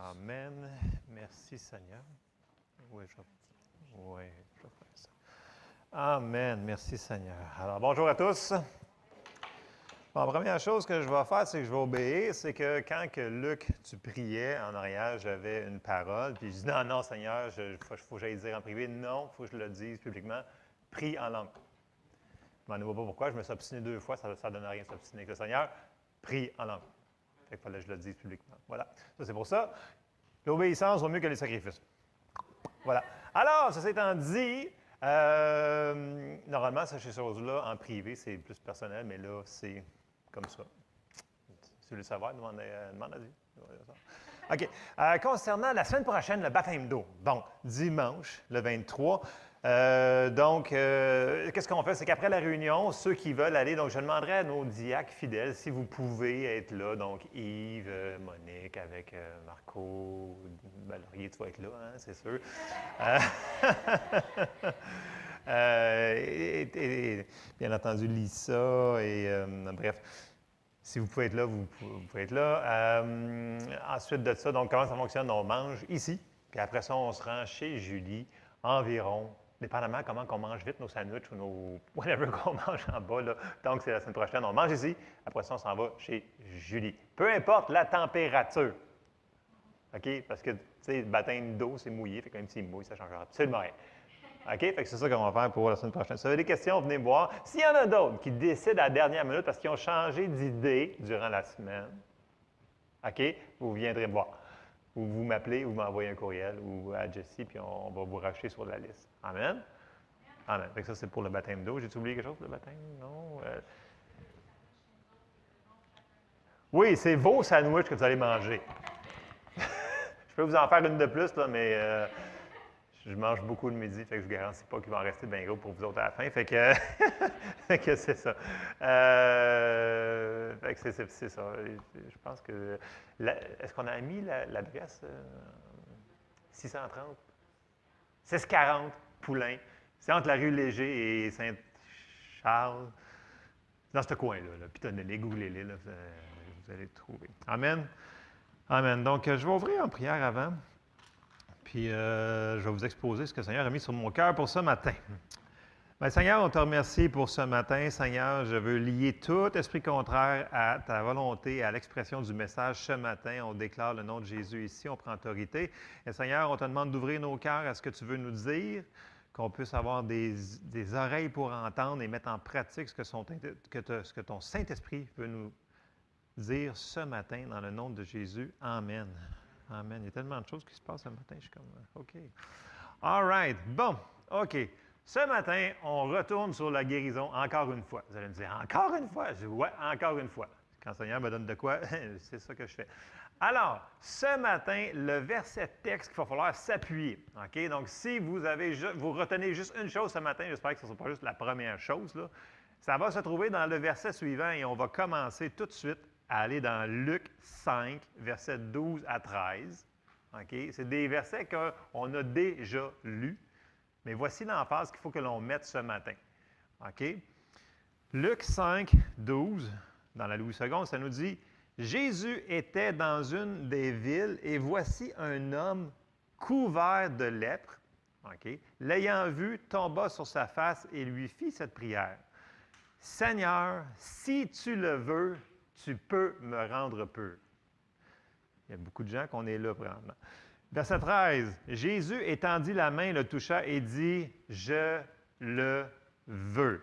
Amen. Merci Seigneur. Oui, je, oui, je ça. Amen. Merci Seigneur. Alors, bonjour à tous. Bon, la première chose que je vais faire, c'est que je vais obéir. C'est que quand que Luc, tu priais en arrière, j'avais une parole, puis je dis non, non, Seigneur, il faut, faut, que j'aille dire en privé. Non, il faut que je le dise publiquement. Prie en langue. Je m'en vois pas pourquoi. Je me suis obstiné deux fois, ça ne donne rien de s'obstiner avec le Seigneur. Prie en langue. Qu'il fallait que je le dise publiquement. Voilà. Ça, c'est pour ça. L'obéissance vaut mieux que les sacrifices. Voilà. Alors, ça étant dit, euh, normalement, ces choses-là, en privé, c'est plus personnel, mais là, c'est comme ça. Si vous voulez savoir, demandez, euh, demande à. OK. Euh, concernant la semaine prochaine, le baptême d'eau. Bon, dimanche, le 23, euh, donc, euh, qu'est-ce qu'on fait? C'est qu'après la réunion, ceux qui veulent aller, donc je demanderai à nos diacres fidèles si vous pouvez être là. Donc, Yves, euh, Monique, avec Marco, Valérie, tu vas être là, hein, c'est sûr. et, bien entendu, Lisa, et bref. Si vous pouvez être là, vous, vous pouvez être là. ensuite de ça, donc comment ça fonctionne? On mange ici, puis après ça, on se rend chez Julie environ dépendamment comment on mange vite nos sandwichs ou nos whatever qu'on mange en bas. Là. Donc, c'est la semaine prochaine. On mange ici. Après ça, on s'en va chez Julie. Peu importe la température. OK? Parce que, tu sais, baptême d'eau, c'est mouillé. Fait que même s'il mouille, ça ne changera absolument rien. OK? Fait que c'est ça qu'on va faire pour la semaine prochaine. Si vous avez des questions, venez voir. S'il y en a d'autres qui décident à la dernière minute parce qu'ils ont changé d'idée durant la semaine, OK? Vous viendrez voir ou vous m'appelez ou vous m'envoyez un courriel ou à Jessie, puis on, va vous racheter sur la liste. Amen? Amen. ça, c'est pour le baptême d'eau. J'ai oublié quelque chose, le baptême? Non? Euh. Oui, c'est vos sandwichs que vous allez manger. je peux vous en faire une de plus, là, mais euh, je mange beaucoup le midi, fait que je ne garantis pas qu'il va en rester bien gros pour vous autres à la fin. Fait que, c'est ça. Euh, fait que c'est, ça. Je pense que. est-ce qu'on a mis l'adresse 630? 640 Poulain. C'est entre la rue Léger et Saint-Charles. Dans ce coin-là. Là. Pitonnez-les, googlez-les. Là, vous allez le trouver. Amen. Amen. Donc, je vais ouvrir en prière avant. Puis euh, je vais vous exposer ce que le Seigneur a mis sur mon cœur pour ce matin. Bien, Seigneur, on te remercie pour ce matin. Seigneur, je veux lier tout esprit contraire à ta volonté, à l'expression du message ce matin. On déclare le nom de Jésus ici, on prend autorité. Et Seigneur, on te demande d'ouvrir nos cœurs à ce que tu veux nous dire, qu'on puisse avoir des, oreilles pour entendre et mettre en pratique ce que, ce que ton Saint-Esprit veut nous dire ce matin dans le nom de Jésus. Amen. Amen. Il y a tellement de choses qui se passent ce matin. Je suis comme, euh, OK. All right. Bon, OK. Ce matin, on retourne sur la guérison encore une fois. Vous allez me dire, encore une fois? Je dis, ouais, encore une fois. Quand le Seigneur me donne de quoi, c'est ça que je fais. Alors, ce matin, le verset texte qu'il va falloir s'appuyer. OK? Donc, si vous avez vous retenez juste une chose ce matin, j'espère que ce ne sera pas juste la première chose, là, ça va se trouver dans le verset suivant et on va commencer tout de suite à aller dans Luc 5, versets 12 à 13. C'est des versets qu'on a déjà lus, mais voici l'emphase qu'il faut que l'on mette ce matin. Luc 5, 12, dans la Louis II, ça nous dit Jésus était dans une des villes et voici un homme couvert de lèpre. L'ayant vu, tomba sur sa face et lui fit cette prière. Seigneur, si tu le veux, tu peux me rendre peu. Il y a beaucoup de gens qu'on est là, probablement. Verset 13. Jésus étendit la main, le toucha et dit Je le veux.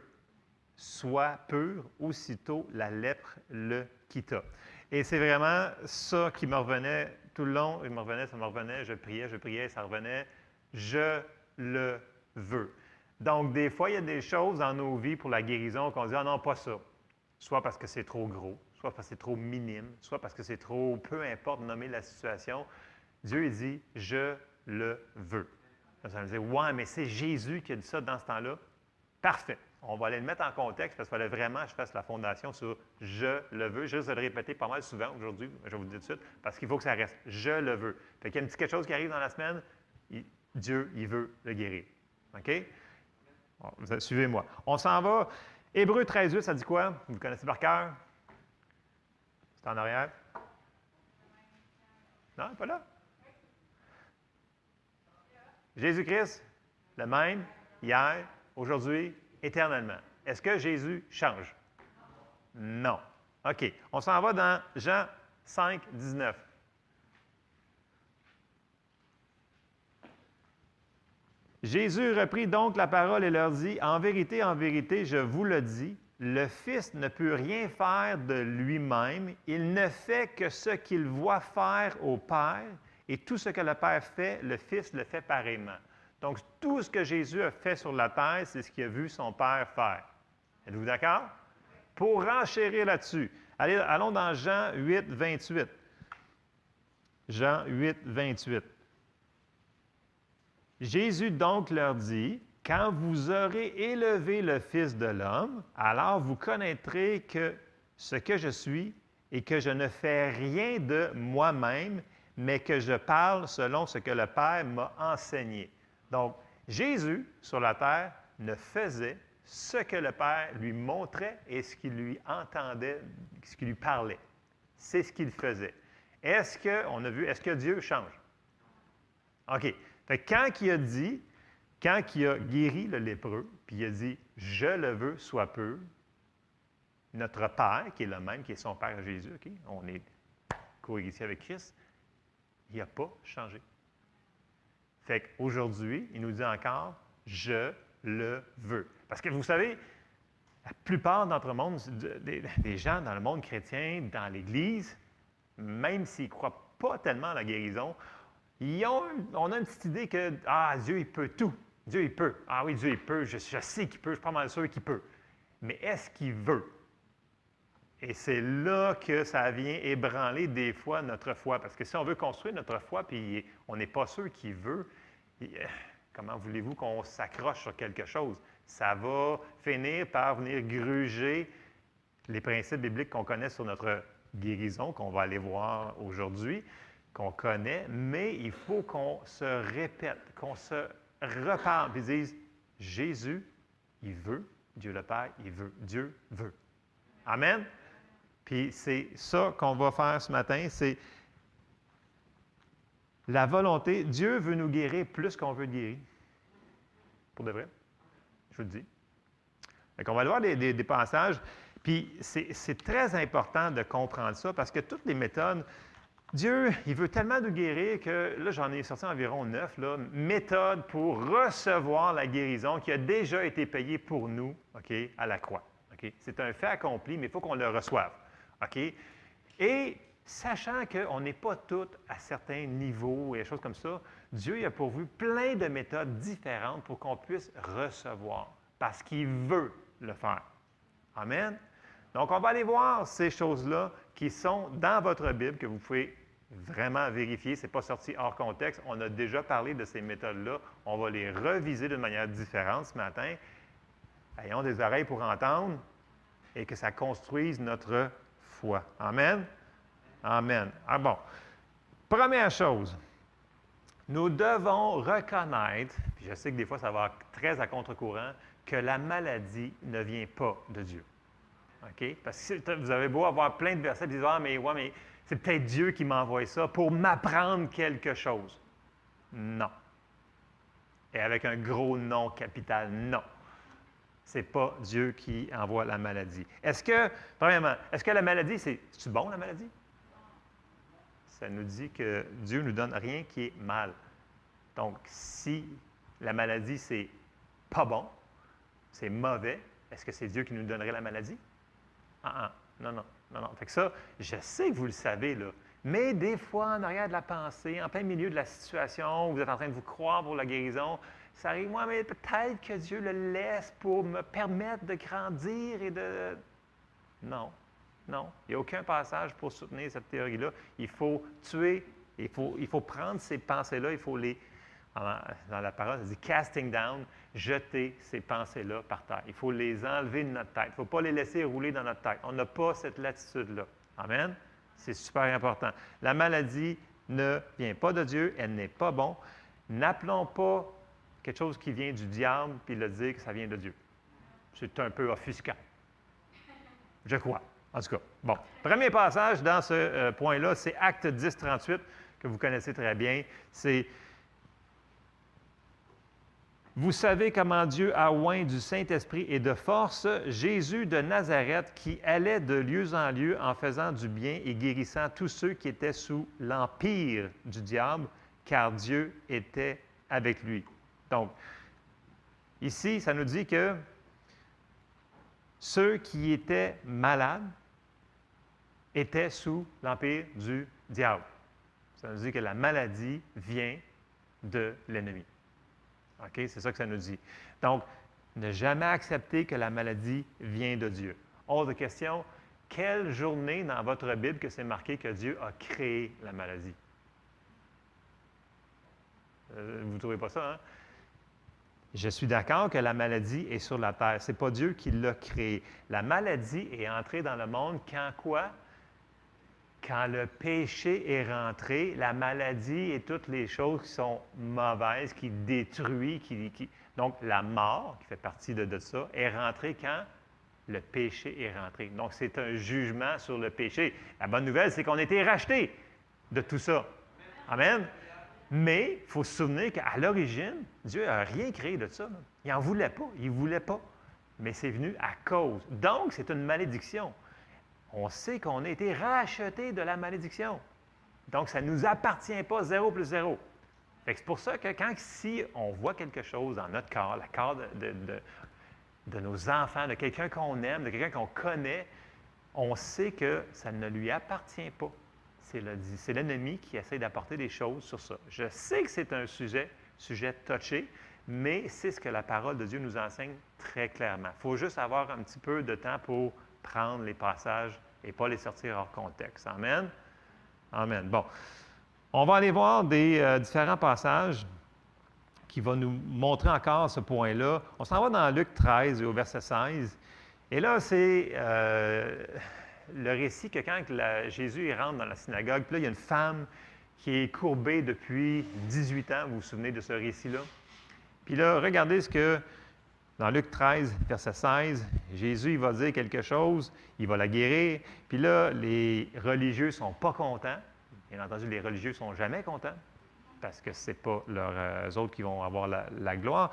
Sois pur. Aussitôt, la lèpre le quitta. Et c'est vraiment ça qui me revenait tout le long. Il me revenait, ça me revenait. Je priais, je priais, ça revenait. Je le veux. Donc, des fois, il y a des choses dans nos vies pour la guérison qu'on dit Ah non, pas ça. Soit parce que c'est trop gros, soit parce que c'est trop minime, soit parce que c'est trop, peu importe nommer la situation. Dieu, il dit, je le veux. Ça veut dire, ouais, mais c'est Jésus qui a dit ça dans ce temps-là. Parfait. On va aller le mettre en contexte parce qu'il fallait vraiment que je fasse la fondation sur je le veux. Je vais le répéter pas mal souvent aujourd'hui, je vous le dire tout de suite, parce qu'il faut que ça reste je le veux. Fait qu'il y a un petit quelque chose qui arrive dans la semaine, Dieu, il veut le guérir. OK? Suivez-moi. On s'en va. Hébreu 13, ça dit quoi? Vous connaissez par cœur? En arrière? Non, pas là? Jésus-Christ, le même, hier, aujourd'hui, éternellement. Est-ce que Jésus change? Non. OK. On s'en va dans Jean 5, 19. Jésus reprit donc la parole et leur dit, En vérité, en vérité, je vous le dis, le Fils ne peut rien faire de lui-même, il ne fait que ce qu'il voit faire au Père, et tout ce que le Père fait, le Fils le fait pareillement. Donc, tout ce que Jésus a fait sur la terre, c'est ce qu'il a vu son Père faire. Êtes-vous d'accord? Pour renchérir là-dessus, allons dans Jean 8, 28. Jean 8, 28. Jésus donc leur dit, Quand vous aurez élevé le Fils de l'homme, alors vous connaîtrez que ce que je suis et que je ne fais rien de moi-même, mais que je parle selon ce que le Père m'a enseigné. Donc, Jésus, sur la terre, ne faisait ce que le Père lui montrait et ce qu'il lui entendait, ce qu'il lui parlait. C'est ce qu'il faisait. Est-ce que, on a vu, est-ce que Dieu change? OK. Quand il a dit, quand il a guéri le lépreux, puis il a dit Je le veux, soit peu, notre Père, qui est le même, qui est son Père Jésus, on est co-héritier avec Christ, il n'a pas changé. Fait qu'aujourd'hui, il nous dit encore Je le veux. Parce que vous savez, la plupart d'entre monde, des, gens dans le monde chrétien, dans l'Église, même s'ils ne croient pas tellement à la guérison, on a une petite idée que ah, Dieu, il peut tout. Dieu, il peut. Ah oui, Dieu, il peut. Je, sais qu'il peut. Je suis pas mal sûr qu'il peut. Mais est-ce qu'il veut? Et c'est là que ça vient ébranler des fois notre foi. Parce que si on veut construire notre foi, puis on n'est pas sûr qu'il veut, euh, comment voulez-vous qu'on s'accroche sur quelque chose? Ça va finir par venir gruger les principes bibliques qu'on connaît sur notre guérison, qu'on va aller voir aujourd'hui qu'on connaît, mais il faut qu'on se répète, qu'on se reparle et dise Jésus, il veut, Dieu le Père, il veut, Dieu veut. Amen. Puis c'est ça qu'on va faire ce matin, c'est la volonté. Dieu veut nous guérir plus qu'on veut guérir. Pour de vrai. Je vous le dis. Donc, on va voir des, des passages. Puis c'est très important de comprendre ça parce que toutes les méthodes, Dieu, il veut tellement nous guérir que là, j'en ai sorti environ neuf là, méthodes pour recevoir la guérison qui a déjà été payée pour nous OK, à la croix. C'est un fait accompli, mais il faut qu'on le reçoive. OK? Et sachant qu'on n'est pas tous à certains niveaux et des choses comme ça, Dieu a pourvu plein de méthodes différentes pour qu'on puisse recevoir, parce qu'il veut le faire. Amen? Donc, on va aller voir ces choses-là qui sont dans votre Bible, que vous pouvez vraiment vérifier, ce n'est pas sorti hors contexte. On a déjà parlé de ces méthodes-là. On va les reviser d'une manière différente ce matin. Ayons des oreilles pour entendre et que ça construise notre foi. Amen? Amen. Ah bon. Première chose, nous devons reconnaître, puis je sais que des fois ça va très à contre-courant, que la maladie ne vient pas de Dieu. OK? Parce que vous avez beau avoir plein de versets qui disent Ah, mais ouais, mais c'est peut-être Dieu qui m'envoie ça pour m'apprendre quelque chose. Non. Et avec un gros non capital, non. Ce n'est pas Dieu qui envoie la maladie. Est-ce que, premièrement, est-ce que la maladie, c'est, c'est bon la maladie? Ça nous dit que Dieu ne nous donne rien qui est mal. Donc, si la maladie, c'est pas bon, c'est mauvais, est-ce que c'est Dieu qui nous donnerait la maladie? Ah, ah, non, non. Non, non. Fait que ça, je sais que vous le savez, là. Mais des fois, en arrière de la pensée, en plein milieu de la situation, vous êtes en train de vous croire pour la guérison, ça arrive, moi, mais peut-être que Dieu le laisse pour me permettre de grandir et de. Non, non. Il n'y a aucun passage pour soutenir cette théorie-là. Il faut tuer, il faut, il faut prendre ces pensées-là, il faut les. Dans la parole, ça dit casting down, jeter ces pensées-là par terre. Il faut les enlever de notre tête. Il ne faut pas les laisser rouler dans notre tête. On n'a pas cette latitude-là. Amen? C'est super important. La maladie ne vient pas de Dieu, elle n'est pas bon. N'appelons pas quelque chose qui vient du diable puis le dire que ça vient de Dieu. C'est un peu offusquant. Je crois. En tout cas, bon. Premier passage dans ce euh, point-là, c'est Acte 10, 38, que vous connaissez très bien. C'est Vous savez comment Dieu a oint du Saint-Esprit et de force Jésus de Nazareth qui allait de lieu en lieu en faisant du bien et guérissant tous ceux qui étaient sous l'empire du diable, car Dieu était avec lui. Donc, ici, ça nous dit que ceux qui étaient malades étaient sous l'empire du diable. Ça nous dit que la maladie vient de l'ennemi. OK? C'est ça que ça nous dit. Donc, ne jamais accepter que la maladie vient de Dieu. Hors de question, quelle journée dans votre Bible que c'est marqué que Dieu a créé la maladie? Euh, vous ne trouvez pas ça, hein? Je suis d'accord que la maladie est sur la terre. Ce n'est pas Dieu qui l'a créée. La maladie est entrée dans le monde quand quoi? Quand le péché est rentré, la maladie et toutes les choses qui sont mauvaises, qui détruisent, qui, donc la mort, qui fait partie de, ça, est rentrée quand le péché est rentré. Donc c'est un jugement sur le péché. La bonne nouvelle, c'est qu'on a été racheté de tout ça. Amen. Mais il faut se souvenir qu'à l'origine, Dieu n'a rien créé de ça. Il n'en voulait pas. Il ne voulait pas. Mais c'est venu à cause. Donc, c'est une malédiction on sait qu'on a été racheté de la malédiction. Donc, ça ne nous appartient pas zéro plus zéro. C'est pour ça que quand si on voit quelque chose dans notre corps, le corps de, nos enfants, de quelqu'un qu'on aime, de quelqu'un qu'on connaît, on sait que ça ne lui appartient pas. C'est l'ennemi qui essaie d'apporter des choses sur ça. Je sais que c'est un sujet, sujet touché, mais c'est ce que la parole de Dieu nous enseigne très clairement. Il faut juste avoir un petit peu de temps pour prendre les passages et pas les sortir hors contexte. Amen. Amen. Bon. On va aller voir des euh, différents passages qui vont nous montrer encore ce point-là. On s'en va dans Luc 13 au verset 16. Et là, c'est euh, le récit que quand Jésus rentre dans la synagogue, puis là, il y a une femme qui est courbée depuis 18 ans. Vous vous souvenez de ce récit-là? Puis là, regardez ce que dans Luc 13, verset 16, Jésus va dire quelque chose, il va la guérir, puis là, les religieux ne sont pas contents. Bien entendu, les religieux ne sont jamais contents, parce que ce n'est pas leurs euh, autres qui vont avoir la, gloire.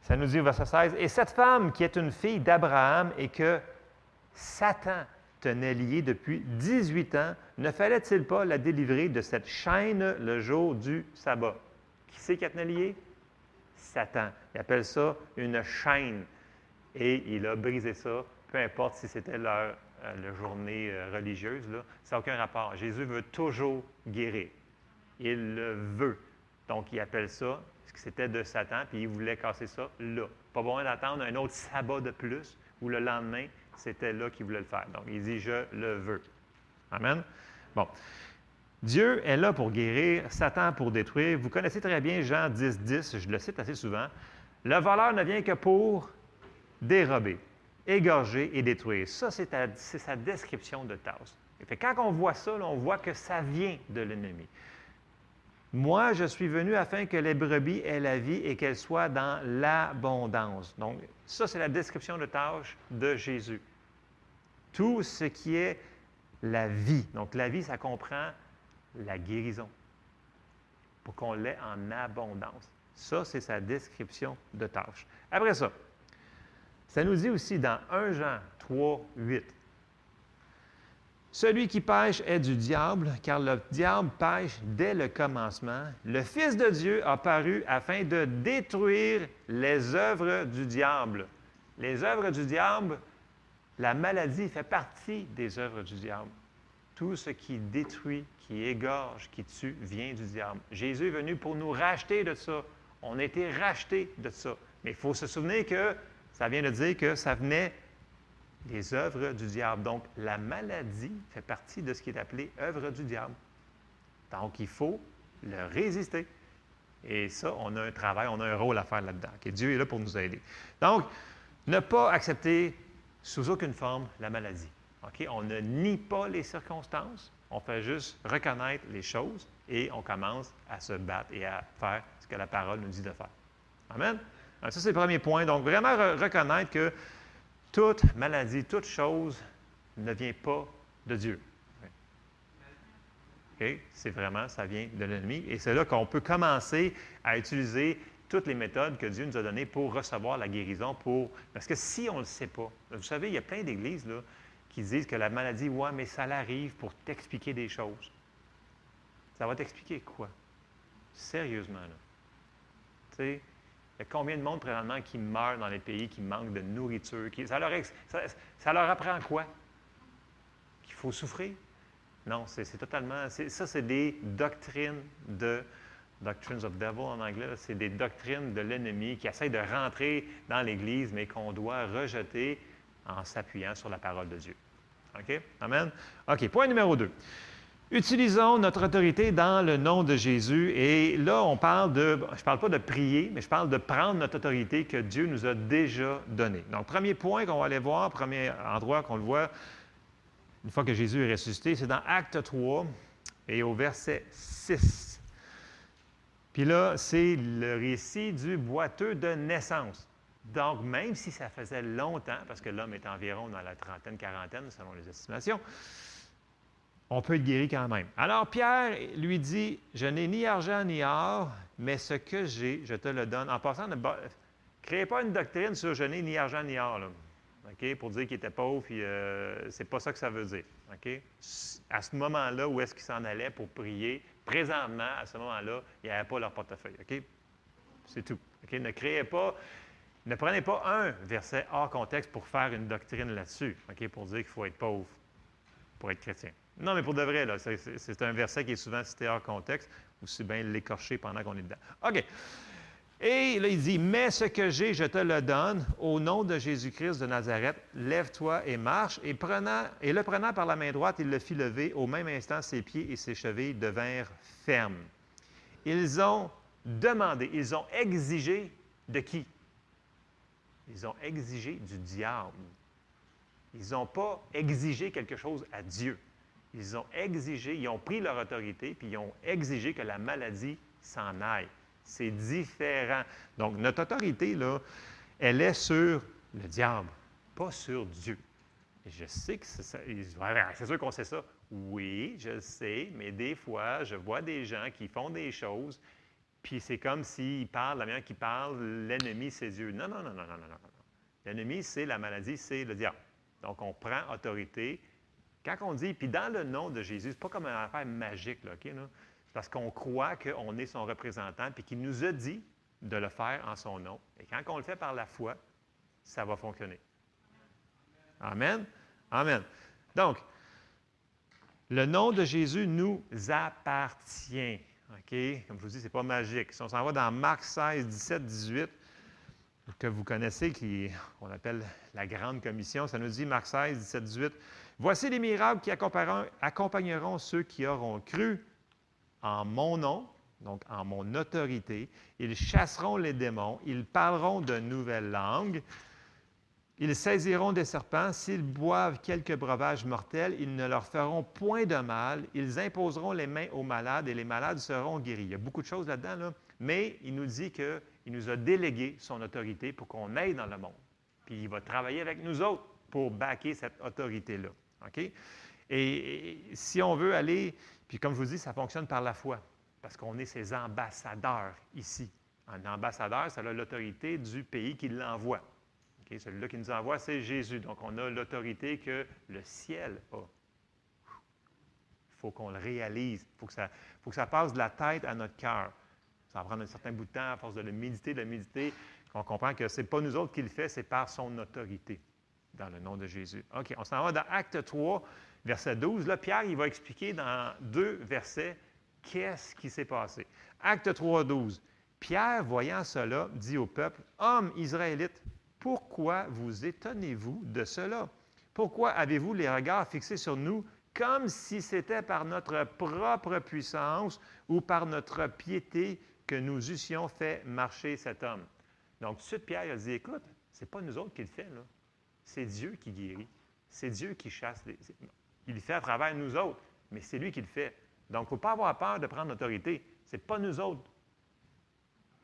Ça nous dit au verset 16, Et cette femme qui est une fille d'Abraham et que Satan tenait liée depuis 18 ans, ne fallait-il pas la délivrer de cette chaîne le jour du sabbat? Qui c'est qui a tenait liée? Satan. Il appelle ça une chaîne. Et il a brisé ça, peu importe si c'était leur, euh, journée euh, religieuse, ça n'a aucun rapport. Jésus veut toujours guérir. Il le veut. Donc, il appelle ça, ce que c'était de Satan, puis il voulait casser ça là. Pas besoin d'attendre un autre sabbat de plus, ou le lendemain, c'était là qu'il voulait le faire. Donc, il dit, je le veux. Amen. Bon. Dieu est là pour guérir, Satan pour détruire. Vous connaissez très bien Jean 10, 10, je le cite assez souvent. Le voleur ne vient que pour dérober, égorger et détruire. Ça, c'est sa description de tâche. Et quand on voit ça, on voit que ça vient de l'ennemi. Moi, je suis venu afin que les brebis aient la vie et qu'elles soient dans l'abondance. Donc, ça, c'est la description de tâche de Jésus. Tout ce qui est la vie. Donc, la vie, ça comprend la guérison, pour qu'on l'ait en abondance. Ça, c'est sa description de tâche. Après ça, ça nous dit aussi dans 1 Jean 3, 8, Celui qui pêche est du diable, car le diable pêche dès le commencement. Le Fils de Dieu a paru afin de détruire les œuvres du diable. Les œuvres du diable, la maladie fait partie des œuvres du diable. Tout ce qui détruit, qui égorge, qui tue, vient du diable. Jésus est venu pour nous racheter de ça. On a été rachetés de ça. Mais il faut se souvenir que ça vient de dire que ça venait des œuvres du diable. Donc, la maladie fait partie de ce qui est appelé œuvre du diable. Donc, il faut le résister. Et ça, on a un travail, on a un rôle à faire là-dedans. Dieu est là pour nous aider. Donc, ne pas accepter sous aucune forme la maladie. On ne nie pas les circonstances, on fait juste reconnaître les choses et on commence à se battre et à faire ce que la parole nous dit de faire. Amen? ça, c'est le premier point. Donc, vraiment reconnaître que toute maladie, toute chose ne vient pas de Dieu. C'est vraiment, ça vient de l'ennemi. Et c'est là qu'on peut commencer à utiliser toutes les méthodes que Dieu nous a données pour recevoir la guérison. Parce que si on ne le sait pas, vous savez, il y a plein d'églises qui disent que la maladie, ouais, mais ça l'arrive pour t'expliquer des choses. Ça va t'expliquer quoi? Sérieusement, là. Tu sais, il y a combien de monde présentement qui meurt dans les pays qui manquent de nourriture? ça, leur, ça, leur apprend quoi? Qu'il faut souffrir? Non, c'est totalement. Ça, c'est des doctrines de Doctrines of Devil en anglais, c'est des doctrines de l'ennemi qui essayent de rentrer dans l'Église, mais qu'on doit rejeter en s'appuyant sur la parole de Dieu. OK? Amen? OK, point numéro 2. Utilisons notre autorité dans le nom de Jésus. Et là, on parle de, je ne parle pas de prier, mais je parle de prendre notre autorité que Dieu nous a déjà donnée. Donc, premier point qu'on va aller voir, premier endroit qu'on le voit, une fois que Jésus est ressuscité, c'est dans Acte 3 et au verset 6. Puis là, c'est le récit du boiteux de naissance. Donc, même si ça faisait longtemps, parce que l'homme est environ dans la trentaine, quarantaine, selon les estimations, on peut être guéri quand même. Alors, Pierre lui dit Je n'ai ni argent ni or, mais ce que j'ai, je te le donne. En passant, ne créez pas une doctrine sur je n'ai ni argent ni or, là, pour dire qu'il était pauvre, puis euh, c'est pas ça que ça veut dire. À ce moment-là, où est-ce qu'il s'en allait pour prier, présentement, à ce moment-là, il n'y avait pas leur portefeuille. C'est tout. Ne créez pas, ne prenez pas un verset hors contexte pour faire une doctrine là-dessus? Pour dire qu'il faut être pauvre pour être chrétien. Non, mais pour de vrai, c'est un verset qui est souvent cité hors contexte, ou c'est bien l'écorcher pendant qu'on est dedans. OK. Et là, il dit, mais ce que j'ai, je te le donne, au nom de Jésus-Christ de Nazareth, lève-toi et marche. Et, prenant, et le prenant par la main droite, il le fit lever. Au même instant, ses pieds et ses chevilles devinrent fermes. Ils ont demandé, ils ont exigé de qui? Ils ont exigé du diable. Ils n'ont pas exigé quelque chose à Dieu. Ils ont exigé, ils ont pris leur autorité, puis ils ont exigé que la maladie s'en aille. C'est différent. Donc, notre autorité, là, elle est sur le diable, pas sur Dieu. Je sais que c'est ça. C'est sûr qu'on sait ça. Oui, je le sais, mais des fois, je vois des gens qui font des choses, puis c'est comme s'ils parlent, la manière qu'ils parlent, l'ennemi, c'est Dieu. Non, non, non, non, non, non, non. L'ennemi, c'est la maladie, c'est le diable. Donc, on prend autorité. Quand on dit, puis dans le nom de Jésus, c'est pas comme une affaire magique, là, OK? Parce qu'on croit qu'on est son représentant, puis qu'il nous a dit de le faire en son nom. Et quand on le fait par la foi, ça va fonctionner. Amen. Amen. Donc, le nom de Jésus nous appartient. OK? Comme je vous dis, ce n'est pas magique. Si on s'en va dans Marc 16, 17, 18, que vous connaissez, qu'on appelle la Grande Commission, ça nous dit, Marc 16, 17, 18, Voici les miracles qui accompagneront ceux qui auront cru en mon nom, donc en mon autorité. Ils chasseront les démons, ils parleront de nouvelles langues, ils saisiront des serpents, s'ils boivent quelques breuvages mortels, ils ne leur feront point de mal, ils imposeront les mains aux malades et les malades seront guéris. Il y a beaucoup de choses là-dedans, là, mais il nous dit qu'il nous a délégué son autorité pour qu'on aille dans le monde. Puis il va travailler avec nous autres pour baquer cette autorité-là. OK? Et si on veut aller puis comme je vous dis, ça fonctionne par la foi, parce qu'on est ses ambassadeurs ici. Un ambassadeur, ça a l'autorité du pays qui l'envoie. Celui-là qui nous envoie, c'est Jésus. Donc, on a l'autorité que le ciel a. Il faut qu'on le réalise. Il faut, faut que ça passe de la tête à notre cœur. Ça va prendre un certain bout de temps, à force de le méditer, de le méditer, qu'on comprend que ce n'est pas nous autres qui le fait, c'est par son autorité, dans le nom de Jésus. OK, on s'en va dans Acte 3, verset 12. Là, Pierre, il va expliquer dans deux versets qu'est-ce qui s'est passé. Acte 3, 12. Pierre, voyant cela, dit au peuple, Hommes israélites, pourquoi vous étonnez-vous de cela? Pourquoi avez-vous les regards fixés sur nous comme si c'était par notre propre puissance ou par notre piété que nous eussions fait marcher cet homme? Donc, tout de suite, Pierre a dit, écoute, ce n'est pas nous autres qui le fait. C'est Dieu qui guérit. C'est Dieu qui chasse. Il le fait à travers nous autres, mais c'est lui qui le fait. Donc, il ne faut pas avoir peur de prendre l'autorité. Ce n'est pas nous autres.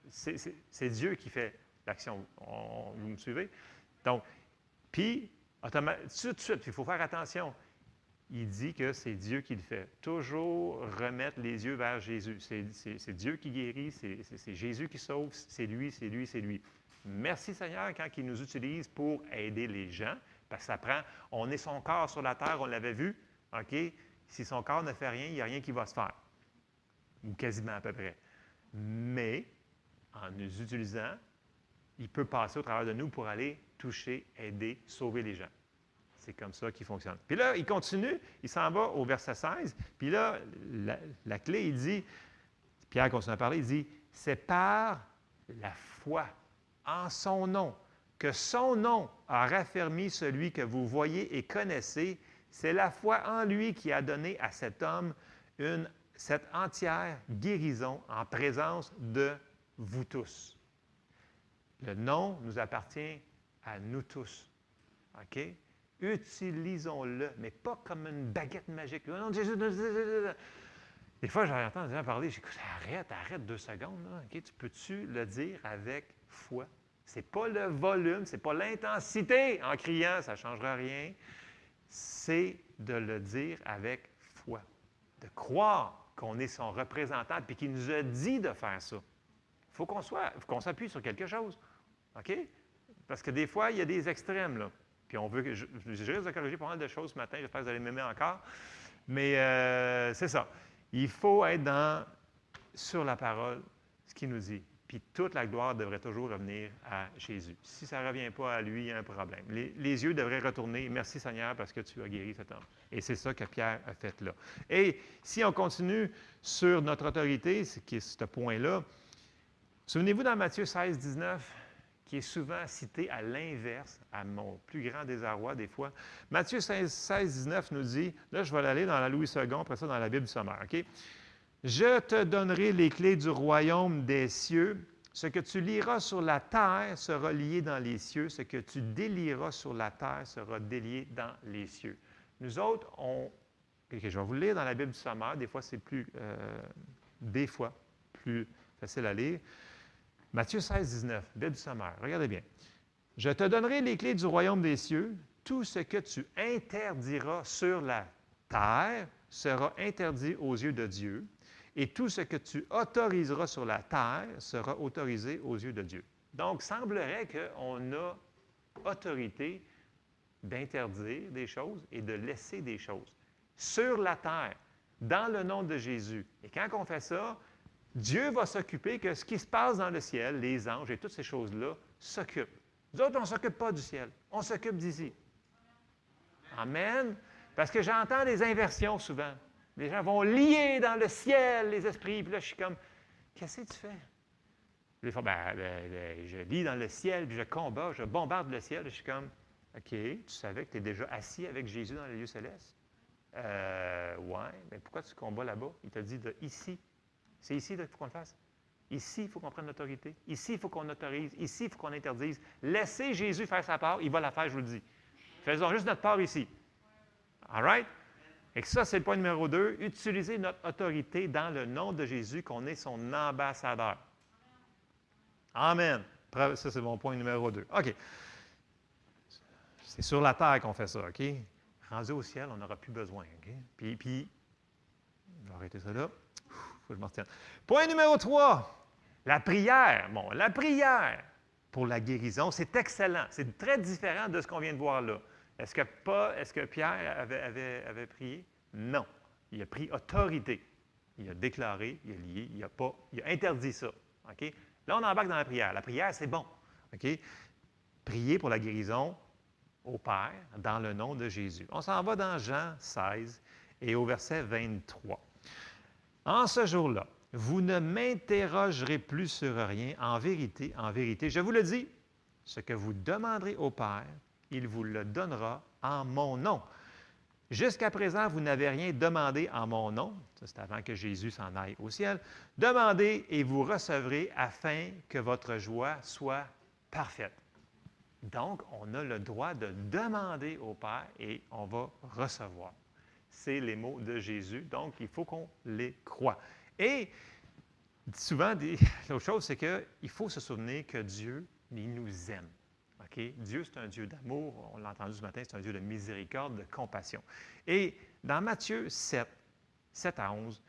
C'est Dieu qui fait l'action. Vous me suivez? Donc, puis, tout de suite, il faut faire attention. il dit que c'est Dieu qui le fait. Toujours remettre les yeux vers Jésus. C'est Dieu qui guérit, c'est Jésus qui sauve, c'est lui, c'est lui, c'est lui. Merci Seigneur quand il nous utilise pour aider les gens, parce que ça prend, on est son corps sur la terre, on l'avait vu, OK? Si son corps ne fait rien, il n'y a rien qui va se faire, ou quasiment à peu près. Mais, en nous utilisant, il peut passer au travers de nous pour aller toucher, aider, sauver les gens. C'est comme ça qu'il fonctionne. Puis là, il continue, il s'en va au verset 16, puis là, la, clé, il dit, Pierre continue à parler, il dit, c'est par la foi en son nom que son nom a raffermi celui que vous voyez et connaissez. C'est la foi en lui qui a donné à cet homme une, cette entière guérison en présence de vous tous. Le nom nous appartient à nous tous. OK? utilisons-le, mais pas comme une baguette magique. Des fois, j'entends des gens parler, j'écoute, arrête, arrête deux secondes. Tu peux-tu le dire avec foi? Ce n'est pas le volume, ce n'est pas l'intensité en criant, ça ne changera rien. C'est de le dire avec foi, de croire qu'on est son représentant et qu'il nous a dit de faire ça. Il faut qu'on soit, qu'on s'appuie sur quelque chose. OK? Parce que des fois, il y a des extrêmes, là. Puis on veut que. Je, de corriger pas mal de choses ce matin, j'espère que vous allez m'aimer encore. Mais euh, c'est ça. Il faut être dans, sur la parole, ce qu'il nous dit. Puis toute la gloire devrait toujours revenir à Jésus. Si ça ne revient pas à lui, il y a un problème. Les, yeux devraient retourner. Merci Seigneur parce que tu as guéri cet homme. Et c'est ça que Pierre a fait là. Et si on continue sur notre autorité, qui est ce point-là, souvenez-vous dans Matthieu 16, 19, qui est souvent cité à l'inverse, à mon plus grand désarroi des fois. Matthieu 16, 19 nous dit, là je vais aller dans la Louis II, après ça dans la Bible du sommaire, OK? Je te donnerai les clés du royaume des cieux. Ce que tu liras sur la terre sera lié dans les cieux. Ce que tu délieras sur la terre sera délié dans les cieux. Nous autres, on... je vais vous lire dans la Bible du sommaire. Des fois, c'est plus... Euh, des fois, plus facile à lire. Matthieu 16, 19, Bible sommaire. Regardez bien. Je te donnerai les clés du royaume des cieux. Tout ce que tu interdiras sur la terre sera interdit aux yeux de Dieu. Et tout ce que tu autoriseras sur la terre sera autorisé aux yeux de Dieu. Donc, semblerait qu'on a autorité d'interdire des choses et de laisser des choses sur la terre, dans le nom de Jésus. Et quand on fait ça, Dieu va s'occuper que ce qui se passe dans le ciel, les anges et toutes ces choses-là, s'occupent. Nous autres, on ne s'occupe pas du ciel, on s'occupe d'ici. Amen. Parce que j'entends des inversions souvent. Les gens vont lier dans le ciel les esprits. Puis là, je suis comme, qu'est-ce que tu fais? Fois, ben, ben, ben, je lis dans le ciel, puis je combats, je bombarde le ciel. Je suis comme, OK, tu savais que tu es déjà assis avec Jésus dans les lieux célestes? Euh, ouais, mais pourquoi tu combats là-bas? Il t'a dit de ici. C'est ici qu'il faut qu'on le fasse. Ici, il faut qu'on prenne l'autorité. Ici, il faut qu'on autorise. Ici, il faut qu'on interdise. Laissez Jésus faire sa part. Il va la faire, je vous le dis. Faisons juste notre part ici. All right? Et ça, c'est le point numéro deux. Utilisez notre autorité dans le nom de Jésus, qu'on est son ambassadeur. Amen. Ça, c'est mon point numéro deux. OK. C'est sur la terre qu'on fait ça, OK? Rendu au ciel, on n'aura plus besoin, OK? Puis, puis, je vais arrêter ça là Point numéro 3, la prière. Bon, la prière pour la guérison, c'est excellent. C'est très différent de ce qu'on vient de voir là. Est-ce que, pas, est-ce que Pierre avait, prié? Non. Il a pris autorité. Il a déclaré, il a lié, il a, pas, il a interdit ça. OK? Là, on embarque dans la prière. La prière, c'est bon. OK? Prier pour la guérison au Père dans le nom de Jésus. On s'en va dans Jean 16 et au verset 23. En ce jour-là, vous ne m'interrogerez plus sur rien. En vérité, en vérité, je vous le dis, ce que vous demanderez au Père, il vous le donnera en mon nom. Jusqu'à présent, vous n'avez rien demandé en mon nom. c'est avant que Jésus s'en aille au ciel. Demandez et vous recevrez afin que votre joie soit parfaite. Donc, on a le droit de demander au Père et on va recevoir c'est les mots de Jésus. Donc, il faut qu'on les croit. Et souvent, l'autre chose, c'est qu'il faut se souvenir que Dieu, il nous aime. Dieu, c'est un Dieu d'amour. On l'a entendu ce matin, c'est un Dieu de miséricorde, de compassion. Et dans Matthieu 7, 7 à 11,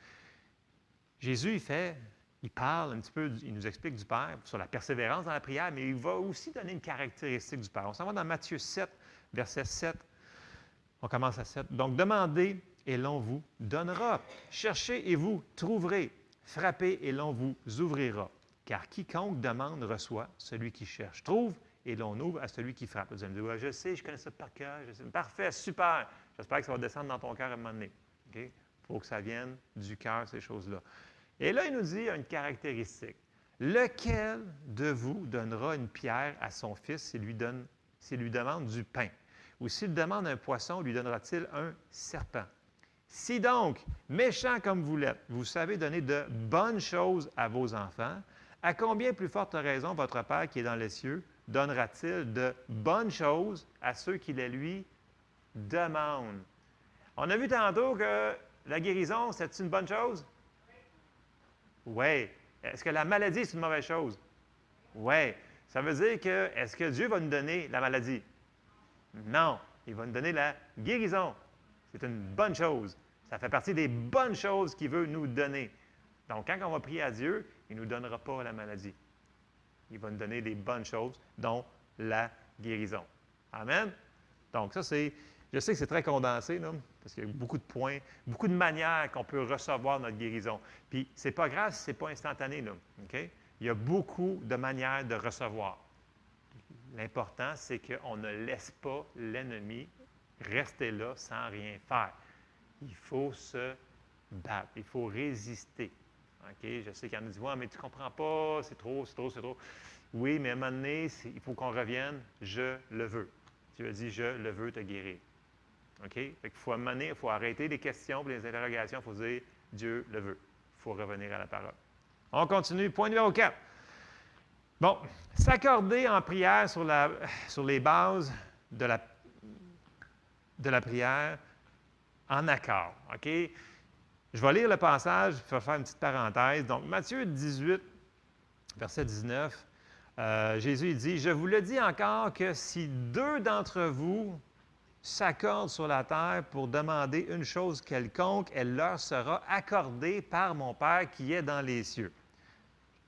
Jésus, il fait, il parle un petit peu, il nous explique du Père sur la persévérance dans la prière, mais il va aussi donner une caractéristique du Père. On s'en va dans Matthieu 7, verset 7. On commence à 7. Donc, demandez et l'on vous donnera. Cherchez et vous trouverez. Frappez et l'on vous ouvrira. Car quiconque demande reçoit, celui qui cherche trouve, et l'on ouvre à celui qui frappe. Je sais, je connais ça par cœur. Parfait, super. J'espère que ça va descendre dans ton cœur à un moment donné. Il faut que ça vienne du cœur, ces choses-là. Et là, il nous dit une caractéristique. Lequel de vous donnera une pierre à son fils s'il lui demande du pain? Ou s'il demande un poisson, lui donnera-t-il un serpent? Si donc, méchant comme vous l'êtes, vous savez donner de bonnes choses à vos enfants, à combien plus forte raison votre Père qui est dans les cieux donnera-t-il de bonnes choses à ceux qui les lui demandent? On a vu tantôt que la guérison, c'est une bonne chose? Oui. Est-ce que la maladie, c'est une mauvaise chose? Oui. Ça veut dire que, est-ce que Dieu va nous donner la maladie? Non. Il va nous donner la guérison. C'est une bonne chose. Ça fait partie des bonnes choses qu'il veut nous donner. Donc, quand on va prier à Dieu, il ne nous donnera pas la maladie. Il va nous donner des bonnes choses, dont la guérison. Amen? Donc, ça, c'est. Je sais que c'est très condensé, parce qu'il y a beaucoup de points, beaucoup de manières qu'on peut recevoir notre guérison. Puis, c'est pas grave si ce n'est pas instantané, là. Il y a beaucoup de manières de recevoir. L'important, c'est qu'on ne laisse pas l'ennemi rester là sans rien faire. Il faut se battre, il faut résister. Je sais qu'il y en a qui disent mais tu ne comprends pas, c'est trop, c'est trop, c'est trop. Oui, mais à un moment donné, il faut qu'on revienne, je le veux. Tu as dit, je le veux te guérir. OK? Fait qu'il faut, à il faut arrêter les questions les interrogations, il faut dire, Dieu le veut. Il faut revenir à la parole. On continue. Point numéro 4. Bon, s'accorder en prière sur, les bases de la, de la prière en accord. OK? Je vais lire le passage, je vais faire une petite parenthèse. Donc, Matthieu 18, verset 19, euh, Jésus dit, Je vous le dis encore que si deux d'entre vous s'accordent sur la terre pour demander une chose quelconque, elle leur sera accordée par mon Père qui est dans les cieux.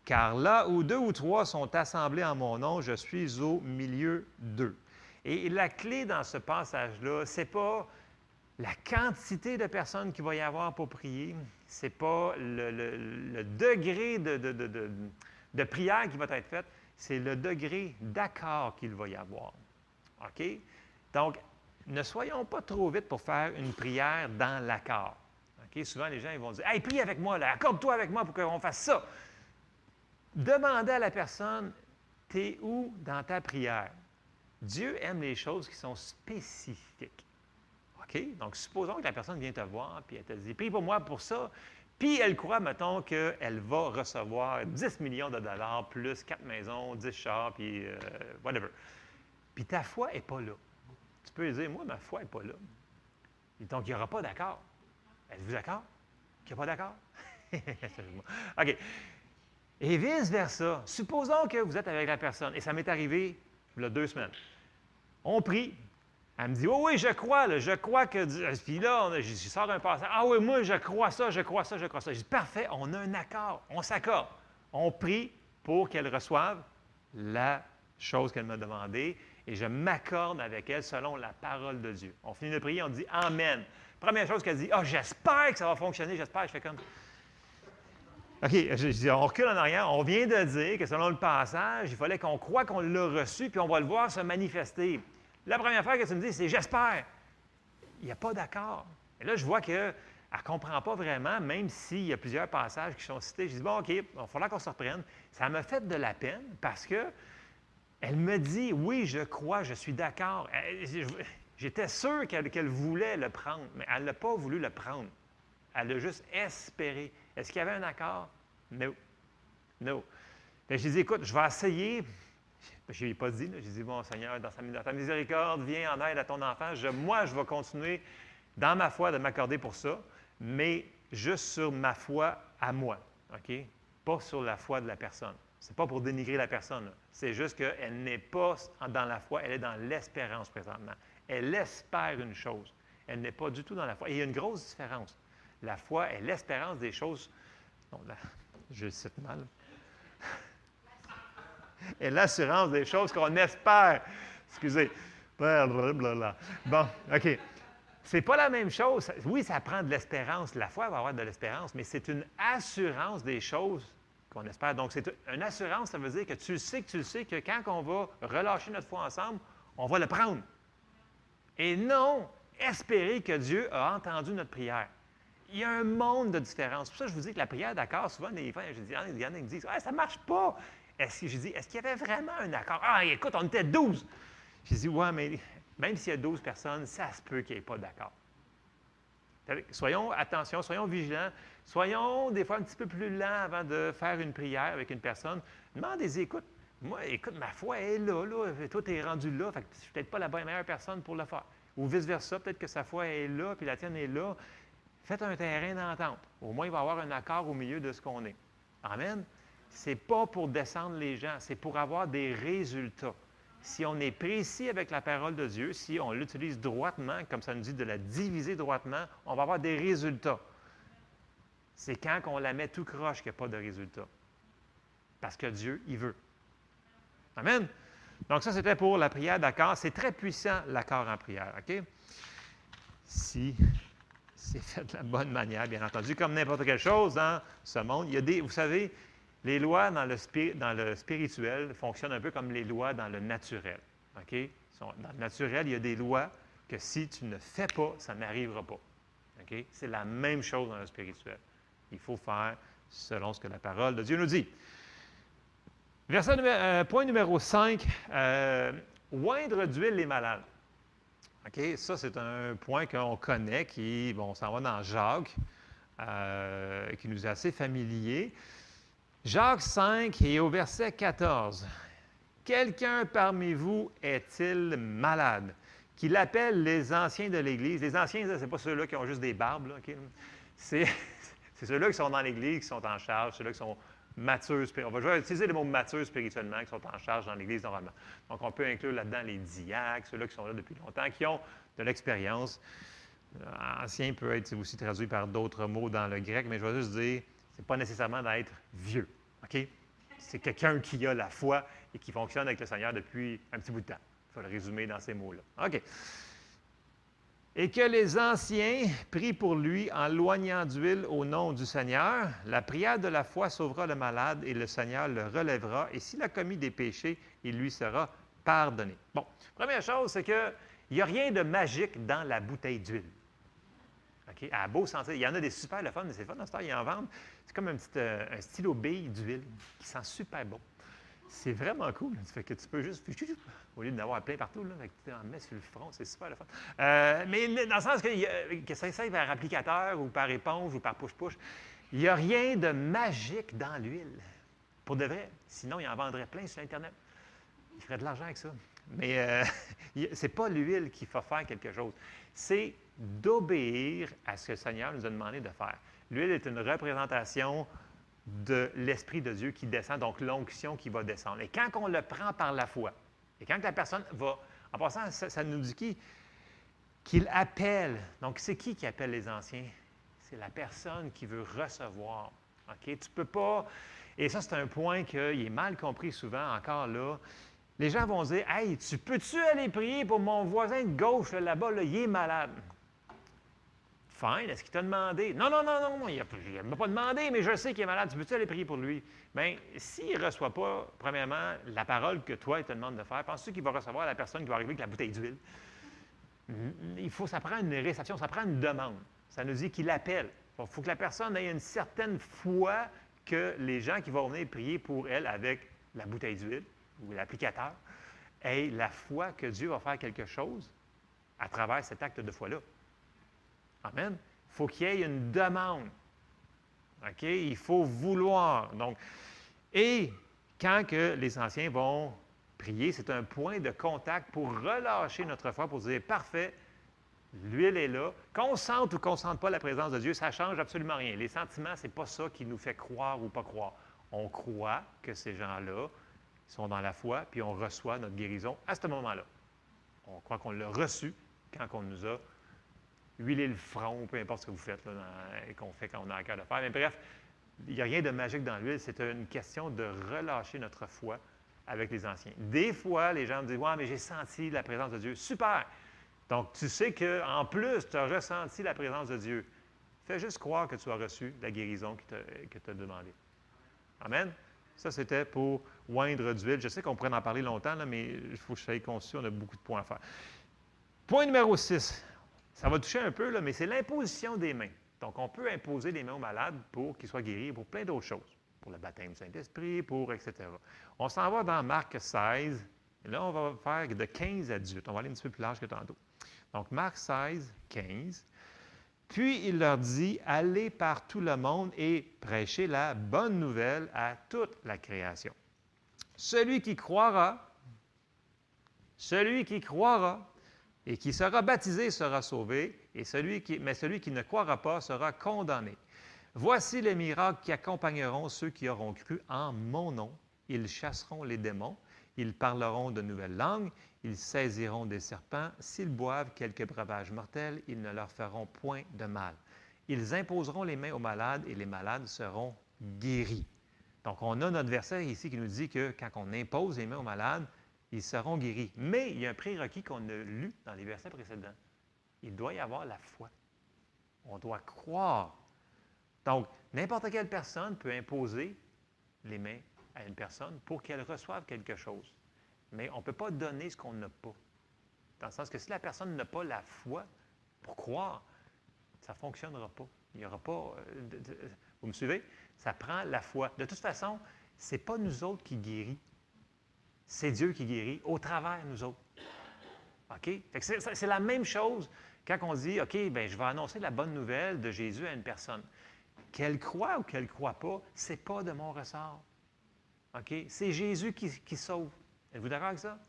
Car là où deux ou trois sont assemblés en mon nom, je suis au milieu d'eux. Et la clé dans ce passage-là, ce n'est pas la quantité de personnes qu'il va y avoir pour prier, ce n'est pas le, degré de, de, prière qui va être faite, c'est le degré d'accord qu'il va y avoir. OK? Donc, ne soyons pas trop vite pour faire une prière dans l'accord. OK? Souvent, les gens ils vont dire Hey, prie avec moi, accorde-toi avec moi pour qu'on fasse ça. Demandez à la personne T'es où dans ta prière? Dieu aime les choses qui sont spécifiques. Donc, supposons que la personne vient te voir, puis elle te dit, prie pour moi pour ça, puis elle croit, mettons, qu'elle va recevoir 10 millions de dollars, plus 4 maisons, 10 chars, puis euh, whatever. Puis ta foi n'est pas là. Tu peux lui dire, moi, ma foi n'est pas là. donc, il n'y aura pas d'accord. Êtes-vous d'accord? Qu'il n'y a pas d'accord? OK. Et vice-versa. Supposons que vous êtes avec la personne, et ça m'est arrivé il y a deux semaines. On prie, elle me dit, oh oui, je crois, je crois que. Puis là, je, sors un passage. Ah oui, moi, je crois ça, je crois ça, je crois ça. Je dis, parfait, on a un accord, on s'accorde. On prie pour qu'elle reçoive la chose qu'elle m'a demandée et je m'accorde avec elle selon la parole de Dieu. On finit de prier, on dit Amen. Première chose qu'elle dit, ah, oh, j'espère que ça va fonctionner, j'espère. Je fais comme. OK, on recule en arrière. On vient de dire que selon le passage, il fallait qu'on croit qu'on l'a reçu, puis on va le voir se manifester. La première fois que tu me dis, c'est j'espère. Il n'y a pas d'accord. Et là, je vois qu'elle ne comprend pas vraiment, même s'il y a plusieurs passages qui sont cités. Je dis, bon, OK, il va falloir qu'on se reprenne. Ça m'a fait de la peine parce que elle me dit, oui, je crois, je suis d'accord. J'étais sûr qu'elle voulait le prendre, mais elle n'a pas voulu le prendre. Elle a juste espéré. Est-ce qu'il y avait un accord? Non. Non. je lui ai dit, écoute, je vais essayer je ne ai pas dit, j'ai dit, bon Seigneur, dans, ta miséricorde, viens en aide à ton enfant. moi, je vais continuer dans ma foi de m'accorder pour ça, mais juste sur ma foi à moi? Pas sur la foi de la personne. Ce n'est pas pour dénigrer la personne. C'est juste qu'elle n'est pas dans la foi, elle est dans l'espérance présentement. Elle espère une chose. Elle n'est pas du tout dans la foi. Et il y a une grosse différence. La foi est l'espérance des choses. Non, là, je le cite mal. et l'assurance des choses qu'on espère. Excusez. Bon, OK. C'est pas la même chose. Oui, ça prend de l'espérance. La foi va avoir de l'espérance, mais c'est une assurance des choses qu'on espère. Donc, c'est une assurance, ça veut dire que tu sais que tu sais que quand on va relâcher notre foi ensemble, on va le prendre. Et non espérer que Dieu a entendu notre prière. Il y a un monde de différence. Pour ça, je vous dis que la prière d'accord, souvent, des je dis, il y en a qui me disent ah, ça ne marche pas. Est-ce que je dis, est-ce qu'il y avait vraiment un accord? Ah, écoute, on était 12. Je dis, ouais, mais même s'il y a 12 personnes, ça se peut qu'il n'y ait pas d'accord. Soyons attention, soyons vigilants, soyons des fois un petit peu plus lents avant de faire une prière avec une personne. Demandez, écoute, moi, écoute, ma foi est là, là, toi, tu es rendu là, fait que je suis peut-être pas la meilleure personne pour le faire. Ou vice-versa, peut-être que sa foi est là, puis la tienne est là. Faites un terrain d'entente. Au moins, il va y avoir un accord au milieu de ce qu'on est. Amen. Ce n'est pas pour descendre les gens, c'est pour avoir des résultats. Si on est précis avec la parole de Dieu, si on l'utilise droitement, comme ça nous dit de la diviser droitement, on va avoir des résultats. C'est quand on la met tout croche qu'il n'y a pas de résultats. Parce que Dieu, il veut. Amen. Donc ça, c'était pour la prière d'accord. C'est très puissant, l'accord en prière. OK? Si c'est fait de la bonne manière, bien entendu, comme n'importe quelle chose dans ce monde. Il y a des, vous savez, les lois dans le, spirituel fonctionnent un peu comme les lois dans le naturel. OK? Dans le naturel, il y a des lois que si tu ne fais pas, ça n'arrivera pas. C'est la même chose dans le spirituel. Il faut faire selon ce que la parole de Dieu nous dit. Verset euh, point numéro 5, euh, oindre d'huile les malades. OK, ça c'est un point qu'on connaît, qui, bon, on s'en va dans Jacques, euh, qui nous est assez familier. Jacques 5 et au verset 14. Quelqu'un parmi vous est-il malade? Qu'il appelle les anciens de l'Église. Les anciens, ce n'est pas ceux-là qui ont juste des barbes, c'est ceux-là qui sont dans l'Église, qui sont en charge, ceux-là qui sont matures, on va utiliser le mot matures spirituellement, qui sont en charge dans l'Église normalement. Donc, on peut inclure là-dedans les diacres, ceux-là qui sont là depuis longtemps, qui ont de l'expérience. Euh, ancien peut être aussi traduit par d'autres mots dans le grec, mais je vais juste dire, ce n'est pas nécessairement d'être vieux. OK? C'est quelqu'un qui a la foi et qui fonctionne avec le Seigneur depuis un petit bout de temps. Il faut le résumer dans ces mots-là. OK et que les anciens prient pour lui en loignant d'huile au nom du Seigneur. La prière de la foi sauvera le malade et le Seigneur le relèvera. Et s'il a commis des péchés, il lui sera pardonné. Bon, première chose, c'est qu'il n'y a rien de magique dans la bouteille d'huile. OK? À beau sentir. Il y en a des super le fun, mais c'est fun dans ce temps, en vendent. C'est comme un, petit, euh, un stylo bille d'huile qui sent super bon. C'est vraiment cool. Que tu peux juste, au lieu d'en avoir plein partout, là, tu en mets sur le front, c'est super le fun. Euh, mais dans le sens que, que ça essaye par applicateur ou par éponge ou par push-push, il n'y a rien de magique dans l'huile. Pour de vrai. Sinon, il en vendrait plein sur Internet. Il ferait de l'argent avec ça. Mais euh, ce n'est pas l'huile qui va faire quelque chose. C'est d'obéir à ce que le Seigneur nous a demandé de faire. L'huile est une représentation de l'Esprit de Dieu qui descend, donc l'onction qui va descendre. Et quand on le prend par la foi, et quand la personne va, en passant, ça, nous dit qui? Qu'il appelle. Donc, c'est qui qui appelle les anciens? C'est la personne qui veut recevoir. OK? Tu ne peux pas. Et ça, c'est un point qui est mal compris souvent, encore là. Les gens vont dire Hey, tu peux-tu aller prier pour mon voisin de gauche là-bas, il est malade? Fine, est-ce qu'il t'a demandé? Non, non, non, non, il ne m'a pas demandé, mais je sais qu'il est malade. Tu veux-tu aller prier pour lui? Bien, s'il ne reçoit pas, premièrement, la parole que toi, il te demande de faire, penses-tu qu'il va recevoir la personne qui va arriver avec la bouteille d'huile? Il faut, ça prend une réception, ça prend une demande. Ça nous dit qu'il appelle. Il faut que la personne ait une certaine foi que les gens qui vont venir prier pour elle avec la bouteille d'huile ou l'applicateur aient la foi que Dieu va faire quelque chose à travers cet acte de foi-là. Amen. Il faut qu'il y ait une demande. OK? Il faut vouloir. Donc, et quand que les anciens vont prier, c'est un point de contact pour relâcher notre foi, pour dire parfait, l'huile est là. Qu'on sente ou qu'on ne sente pas la présence de Dieu, ça ne change absolument rien. Les sentiments, ce n'est pas ça qui nous fait croire ou pas croire. On croit que ces gens-là sont dans la foi, puis on reçoit notre guérison à ce moment-là. On croit qu'on l'a reçu quand on nous a huilé le front, peu importe ce que vous faites, qu'on fait quand on a à cœur de faire. Mais bref, il n'y a rien de magique dans l'huile, c'est une question de relâcher notre foi avec les anciens. Des fois, les gens me disent Ouais, mais j'ai senti la présence de Dieu. Super! Donc, tu sais qu'en plus, tu as ressenti la présence de Dieu. Fais juste croire que tu as reçu la guérison que tu as demandé. Amen? Ça, c'était pour oindre d'huile. Je sais qu'on pourrait en parler longtemps, mais il faut que je sois conscient, on a beaucoup de points à faire. Point numéro 6. Ça va toucher un peu, là, mais c'est l'imposition des mains. Donc, on peut imposer les mains aux malades pour qu'ils soient guéris pour plein d'autres choses. Pour le baptême du Saint-Esprit, pour etc. On s'en va dans Marc 16. Et là, on va faire de 15 à 18. On va aller un petit peu plus large que tantôt. Donc, Marc 16, 15. Puis il leur dit, allez par tout le monde et prêchez la bonne nouvelle à toute la création. Celui qui croira, celui qui croira et qui sera baptisé sera sauvé, et celui qui, mais celui qui ne croira pas sera condamné. Voici les miracles qui accompagneront ceux qui auront cru en mon nom. Ils chasseront les démons, ils parleront de nouvelles langues, ils saisiront des serpents. S'ils boivent quelques breuvages mortels, ils ne leur feront point de mal. Ils imposeront les mains aux malades et les malades seront guéris. Donc, on a notre verset ici qui nous dit que quand on impose les mains aux malades, ils seront guéris. Mais il y a un prérequis qu'on a lu dans les versets précédents. Il doit y avoir la foi. On doit croire. Donc, n'importe quelle personne peut imposer les mains à une personne pour qu'elle reçoive quelque chose. Mais on ne peut pas donner ce qu'on n'a pas. Dans le sens que si la personne n'a pas la foi pour croire, ça ne fonctionnera pas. Il n'y aura pas. Euh, vous me suivez? Ça prend la foi. De toute façon, ce n'est pas nous autres qui guérit. C'est Dieu qui guérit au travers nous autres. OK? C'est la même chose quand on dit OK, bien, je vais annoncer la bonne nouvelle de Jésus à une personne. Qu'elle croit ou qu'elle ne croit pas, ce n'est pas de mon ressort. OK? C'est Jésus qui, sauve. Êtes-vous d'accord avec ça?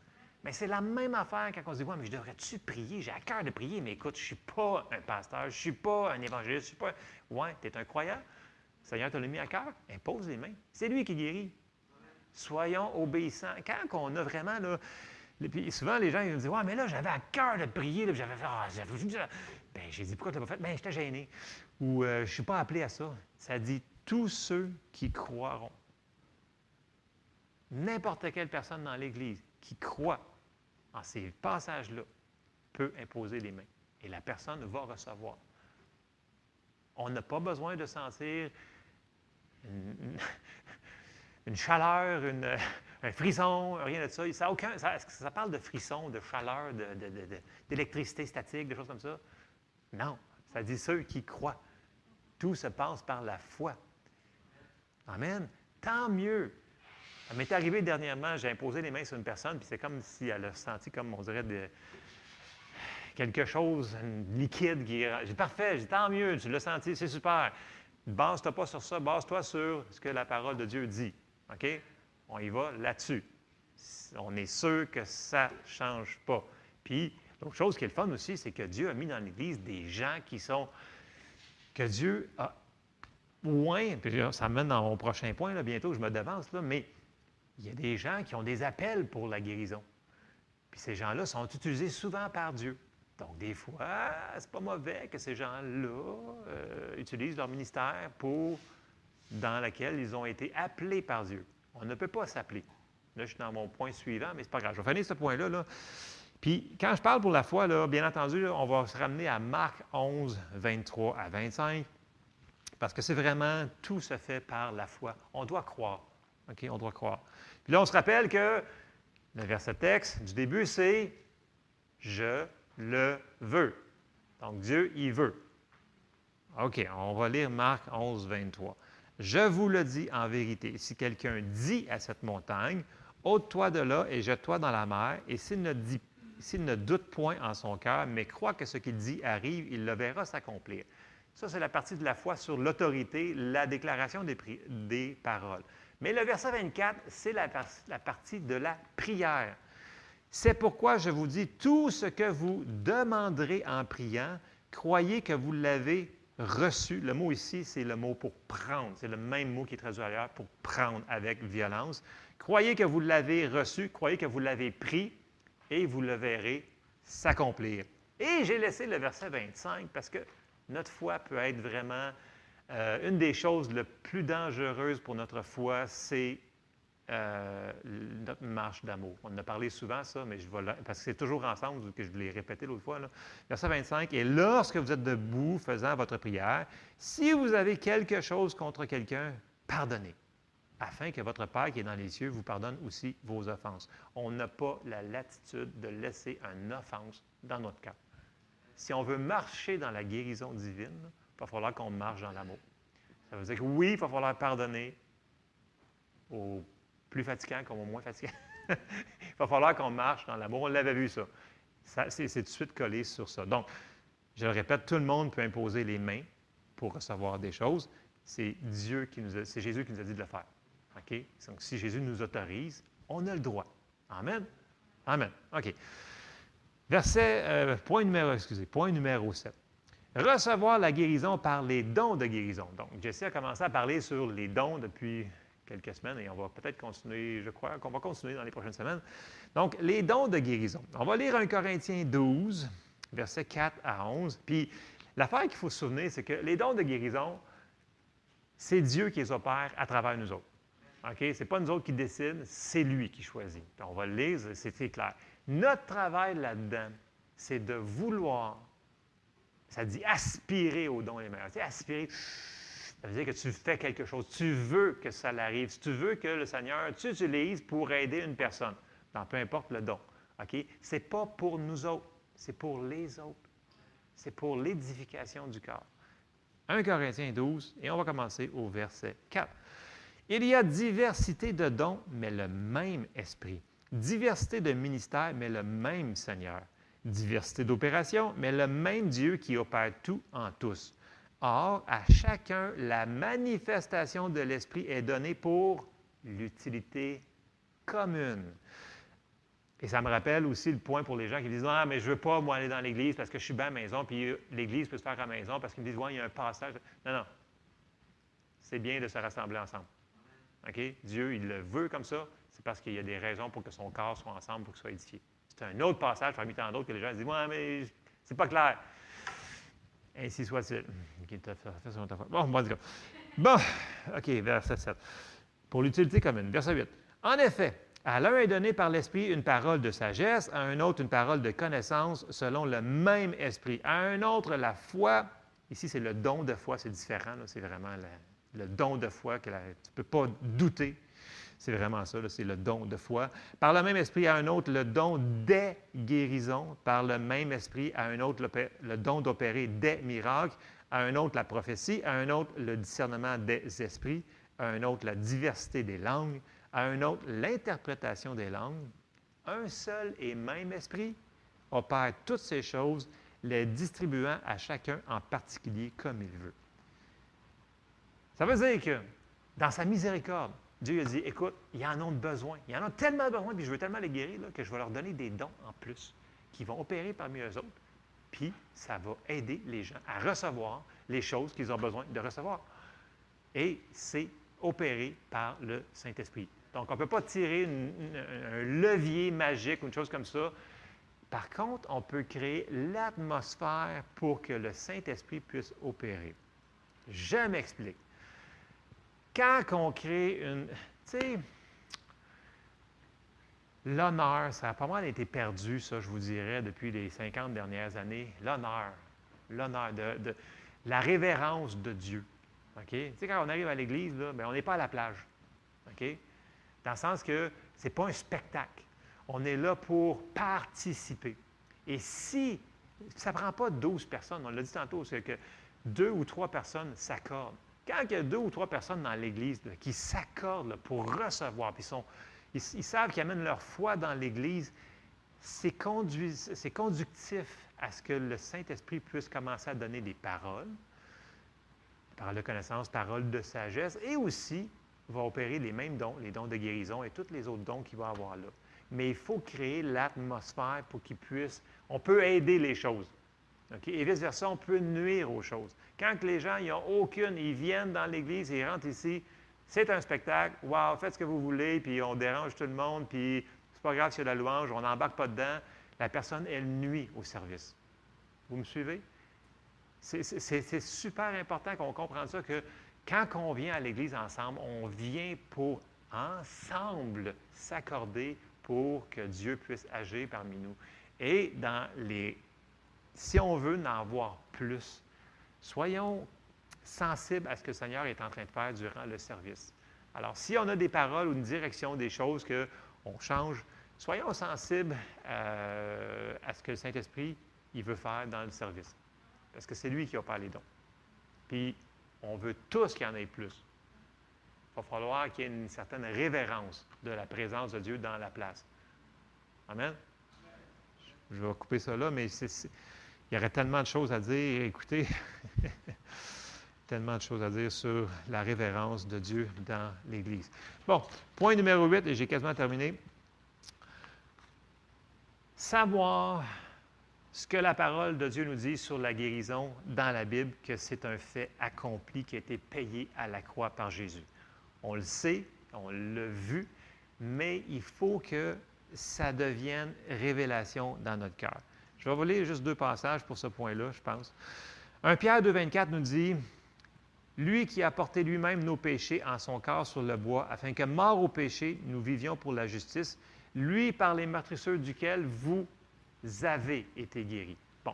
Mais c'est la même affaire quand on se dit, ouais, mais je devrais-tu prier? J'ai à cœur de prier, mais écoute, je ne suis pas un pasteur, je ne suis pas un évangéliste, je ne suis pas. Ouais, tu es un croyant. Seigneur te l'a mis à cœur, impose les mains. C'est lui qui guérit. Soyons obéissants. Quand on a vraiment, là, puis souvent les gens ils me disent, ouais, mais là, j'avais à cœur de prier, j'avais fait, ah. Ben, j'ai dit, pourquoi tu l'as pas fait? Ben, j'étais gêné. Ou euh, je ne suis pas appelé à ça. Ça dit, tous ceux qui croiront n'importe quelle personne dans l'Église qui croit en ces passages-là peut imposer les mains et la personne va recevoir. On n'a pas besoin de sentir une, chaleur, un frisson, rien de ça. Ça, aucun, ça, parle de frisson, de chaleur, d'électricité statique, des choses comme ça? Non, ça dit ceux qui croient. Tout se passe par la foi. Amen. Tant mieux ça m'est arrivé dernièrement, j'ai imposé les mains sur une personne, puis c'est comme si elle a senti, comme on dirait, de, quelque chose, liquide qui. J'ai parfait, j'ai tant mieux, tu l'as senti, c'est super. Base-toi pas sur ça, base-toi sur ce que la parole de Dieu dit. OK? On y va là-dessus. On est sûr que ça ne change pas. Puis, l'autre chose qui est le fun aussi, c'est que Dieu a mis dans l'Église des gens qui sont. que Dieu a. Moins, puis ça mène dans mon prochain point, là, bientôt, je me devance, là, mais il y a des gens qui ont des appels pour la guérison. Puis ces gens-là sont utilisés souvent par Dieu. Donc, des fois, c'est pas mauvais que ces gens-là euh, utilisent leur ministère pour dans lequel ils ont été appelés par Dieu. On ne peut pas s'appeler. Là, je suis dans mon point suivant, mais c'est pas grave. Je vais finir ce point-là. Là. Puis, quand je parle pour la foi, là, bien entendu, on va se ramener à Marc 11, 23 à 25, parce que c'est vraiment tout se fait par la foi. On doit croire. OK? On doit croire. Puis là, on se rappelle que le verset texte du début, c'est Je le veux. Donc, Dieu, il veut. OK, on va lire Marc 11, 23. Je vous le dis en vérité, si quelqu'un dit à cette montagne, ôte-toi de là et jette-toi dans la mer, et s'il ne, doute point en son cœur, mais croit que ce qu'il dit arrive, il le verra s'accomplir. Ça, c'est la partie de la foi sur l'autorité, la déclaration des paroles. Mais le verset 24, c'est la, partie de la prière. C'est pourquoi je vous dis, tout ce que vous demanderez en priant, croyez que vous l'avez reçu. Le mot ici, c'est le mot pour prendre. C'est le même mot qui est traduit ailleurs pour prendre avec violence. Croyez que vous l'avez reçu, croyez que vous l'avez pris, et vous le verrez s'accomplir. Et j'ai laissé le verset 25 parce que notre foi peut être vraiment euh, une des choses les plus dangereuses pour notre foi, c'est euh, notre marche d'amour. On en a parlé souvent, ça, mais je vais parce que c'est toujours ensemble que je l'ai répété l'autre fois. Verset 25, et lorsque vous êtes debout faisant votre prière, si vous avez quelque chose contre quelqu'un, pardonnez, afin que votre Père qui est dans les cieux vous pardonne aussi vos offenses. On n'a pas la latitude de laisser une offense dans notre cœur. Si on veut marcher dans la guérison divine, il va falloir qu'on marche dans l'amour. Ça veut dire que oui, il va falloir pardonner aux plus fatigants comme aux moins fatigants. il va falloir qu'on marche dans l'amour. On l'avait vu, ça. c'est, tout de suite collé sur ça. Donc, je le répète, tout le monde peut imposer les mains pour recevoir des choses. C'est Dieu qui nous c'est Jésus qui nous a dit de le faire. OK? Donc, si Jésus nous autorise, on a le droit. Amen? Amen. OK. Verset, euh, point numéro, excusez, point numéro 7. Recevoir la guérison par les dons de guérison. Donc, Jesse a commencé à parler sur les dons depuis quelques semaines et on va peut-être continuer, je crois qu'on va continuer dans les prochaines semaines. Donc, les dons de guérison. On va lire 1 Corinthiens 12, versets 4 à 11. Puis, l'affaire qu'il faut se souvenir, c'est que les dons de guérison, c'est Dieu qui les opère à travers nous autres. OK? Ce n'est pas nous autres qui décident, c'est lui qui choisit. on va le lire, c'est clair. Notre travail là-dedans, c'est de vouloir, ça dit aspirer aux dons les meilleurs. Sais, aspirer, ça veut dire que tu fais quelque chose. Tu veux que ça l'arrive. Tu veux que le Seigneur t'utilise pour aider une personne, dans peu importe le don. Ce n'est pas pour nous autres, c'est pour les autres. C'est pour l'édification du corps. 1 Corinthiens 12, et on va commencer au verset 4. Il y a diversité de dons, mais le même esprit. Diversité de ministères, mais le même Seigneur. Diversité d'opérations, mais le même Dieu qui opère tout en tous. Or, à chacun, la manifestation de l'Esprit est donnée pour l'utilité commune. Et ça me rappelle aussi le point pour les gens qui disent Ah, mais je ne veux pas, moi, aller dans l'Église parce que je suis bien à la maison, puis euh, l'Église peut se faire à la maison parce qu'ils me disent Ouais, il y a un passage. Non, non. C'est bien de se rassembler ensemble. OK? Dieu, il le veut comme ça c'est parce qu'il y a des raisons pour que son corps soit ensemble, pour qu'il soit édifié. C'est un autre passage parmi tant d'autres que les gens disent Ouais, mais c'est pas clair. Ainsi soit-il. Bon, bon, bon, OK, verset 7. Pour l'utilité commune. Verset 8. En effet, à l'un est donné par l'Esprit une parole de sagesse, à un autre une parole de connaissance selon le même Esprit, à un autre la foi. Ici, c'est le don de foi, c'est différent. C'est vraiment le don de foi que tu ne peux pas douter c'est vraiment ça, c'est le don de foi. Par le même esprit à un autre, le don des guérisons. Par le même esprit à un autre, le, don d'opérer des miracles. À un autre, la prophétie. À un autre, le discernement des esprits. À un autre, la diversité des langues. À un autre, l'interprétation des langues. Un seul et même esprit opère toutes ces choses, les distribuant à chacun en particulier comme il veut. Ça veut dire que dans sa miséricorde, Dieu a dit, écoute, ils en ont besoin. Ils en ont tellement besoin, puis je veux tellement les guérir, que je vais leur donner des dons en plus qui vont opérer parmi eux autres. Puis ça va aider les gens à recevoir les choses qu'ils ont besoin de recevoir. Et c'est opéré par le Saint-Esprit. Donc, on ne peut pas tirer un levier magique ou une chose comme ça. Par contre, on peut créer l'atmosphère pour que le Saint-Esprit puisse opérer. Je m'explique quand on crée une. Tu sais, l'honneur, ça a pas mal été perdu, ça, je vous dirais, depuis les 50 dernières années. L'honneur. L'honneur, de, la révérence de Dieu. OK? Tu sais, quand on arrive à l'Église, là, bien, on n'est pas à la plage. OK? Dans le sens que ce n'est pas un spectacle. On est là pour participer. Et si ça ne prend pas 12 personnes, on l'a dit tantôt, c'est que deux ou trois personnes s'accordent. Quand il y a deux ou trois personnes dans l'Église qui s'accordent pour recevoir, puis ils, savent qu'ils amènent leur foi dans l'Église, c'est conductif à ce que le Saint-Esprit puisse commencer à donner des paroles, paroles de connaissance, paroles de sagesse, et aussi va opérer les mêmes dons, les dons de guérison et tous les autres dons qu'il va avoir là. Mais il faut créer l'atmosphère pour qu'il puisse. On peut aider les choses. Et vice-versa, on peut nuire aux choses. Quand les gens n'ont aucune, ils viennent dans l'Église, ils rentrent ici, c'est un spectacle, wow, faites ce que vous voulez, puis on dérange tout le monde, puis c'est pas grave s'il y a la louange, on n'embarque pas dedans. La personne, elle nuit au service. Vous me suivez? C'est super important qu'on comprenne ça, que quand on vient à l'Église ensemble, on vient pour ensemble s'accorder pour que Dieu puisse agir parmi nous. Et dans les, si on veut en voir plus, soyons sensibles à ce que le Seigneur est en train de faire durant le service. Alors, si on a des paroles ou une direction, des choses qu'on change, soyons sensibles euh, à ce que le Saint-Esprit il veut faire dans le service. Parce que c'est lui qui parlé les dons. Puis, on veut tous qu'il y en ait plus. Il va falloir qu'il y ait une certaine révérence de la présence de Dieu dans la place. Amen? Je vais couper ça là, mais il y aurait tellement de choses à dire. Écoutez, tellement de choses à dire sur la révérence de Dieu dans l'Église. Bon, point numéro 8, et j'ai quasiment terminé. Savoir ce que la parole de Dieu nous dit sur la guérison dans la Bible, que c'est un fait accompli qui a été payé à la croix par Jésus. On le sait, on l'a vu, mais il faut que ça devienne révélation dans notre cœur. Je vais vous lire juste deux passages pour ce point-là, je pense. 1 Pierre 2,24 nous dit Lui qui a porté lui-même nos péchés en son corps sur le bois, afin que, mort au péché, nous vivions pour la justice, lui par les meurtrisseurs duquel vous avez été guéris. Bon,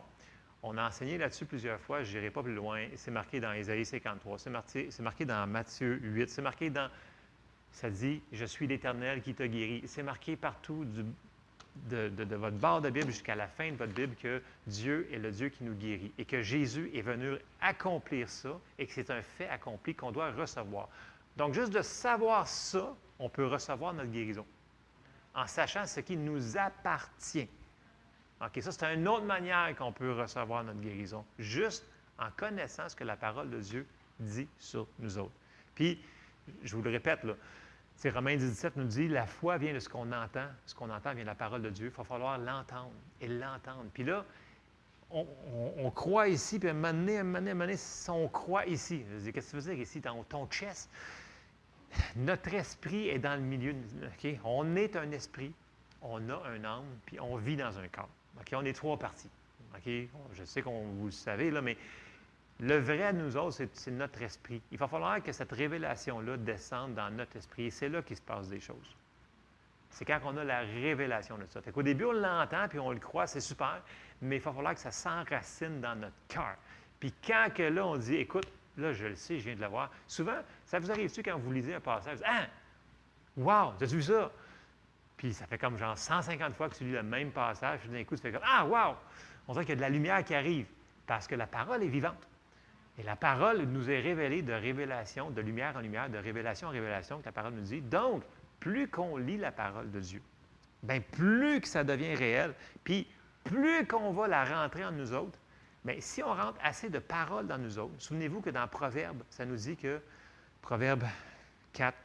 on a enseigné là-dessus plusieurs fois, je n'irai pas plus loin. C'est marqué dans Isaïe 53, c'est marqué, marqué dans Matthieu 8, c'est marqué dans. Ça dit Je suis l'Éternel qui t'a guéri. C'est marqué partout de, votre bord de Bible jusqu'à la fin de votre Bible que Dieu est le Dieu qui nous guérit et que Jésus est venu accomplir ça et que c'est un fait accompli qu'on doit recevoir. Donc, juste de savoir ça, on peut recevoir notre guérison en sachant ce qui nous appartient. OK, ça, c'est une autre manière qu'on peut recevoir notre guérison, juste en connaissant ce que la parole de Dieu dit sur nous autres. Puis, je vous le répète, là, c'est Romains 17 nous dit la foi vient de ce qu'on entend. Ce qu'on entend vient de la parole de Dieu. Il va falloir l'entendre et l'entendre. Puis là, on, croit ici, puis à un moment donné, à un moment donné, on croit ici. Qu'est-ce que tu veux dire ici, dans ton chest? Notre esprit est dans le milieu. OK? On est un esprit, on a un âme, puis on vit dans un corps. On est trois parties. Je sais qu'on vous le savez, là, mais le vrai nous autres, c'est notre esprit. Il va falloir que cette révélation-là descende dans notre esprit. Et c'est là qu'il se passe des choses. C'est quand on a la révélation de ça. Fait qu'au début, on l'entend puis on le croit, c'est super, mais il va falloir que ça s'enracine dans notre cœur. Puis quand que là, on dit, écoute, là, je le sais, je viens de le voir. Souvent, ça vous arrive-tu quand vous lisez un passage? Ah! Wow! T'as vu ça? Puis ça fait comme genre 150 fois que tu lis le même passage, puis d'un coup, tu fais comme Ah, wow! On dirait qu'il y a de la lumière qui arrive, parce que la parole est vivante. Et la parole nous est révélée de révélation, de lumière en lumière, de révélation en révélation, que la parole nous dit. Donc, plus qu'on lit la parole de Dieu, bien, plus que ça devient réel, puis plus qu'on va la rentrer en nous autres, bien, si on rentre assez de paroles dans nous autres, souvenez-vous que dans Proverbe, ça nous dit que, Proverbe 4,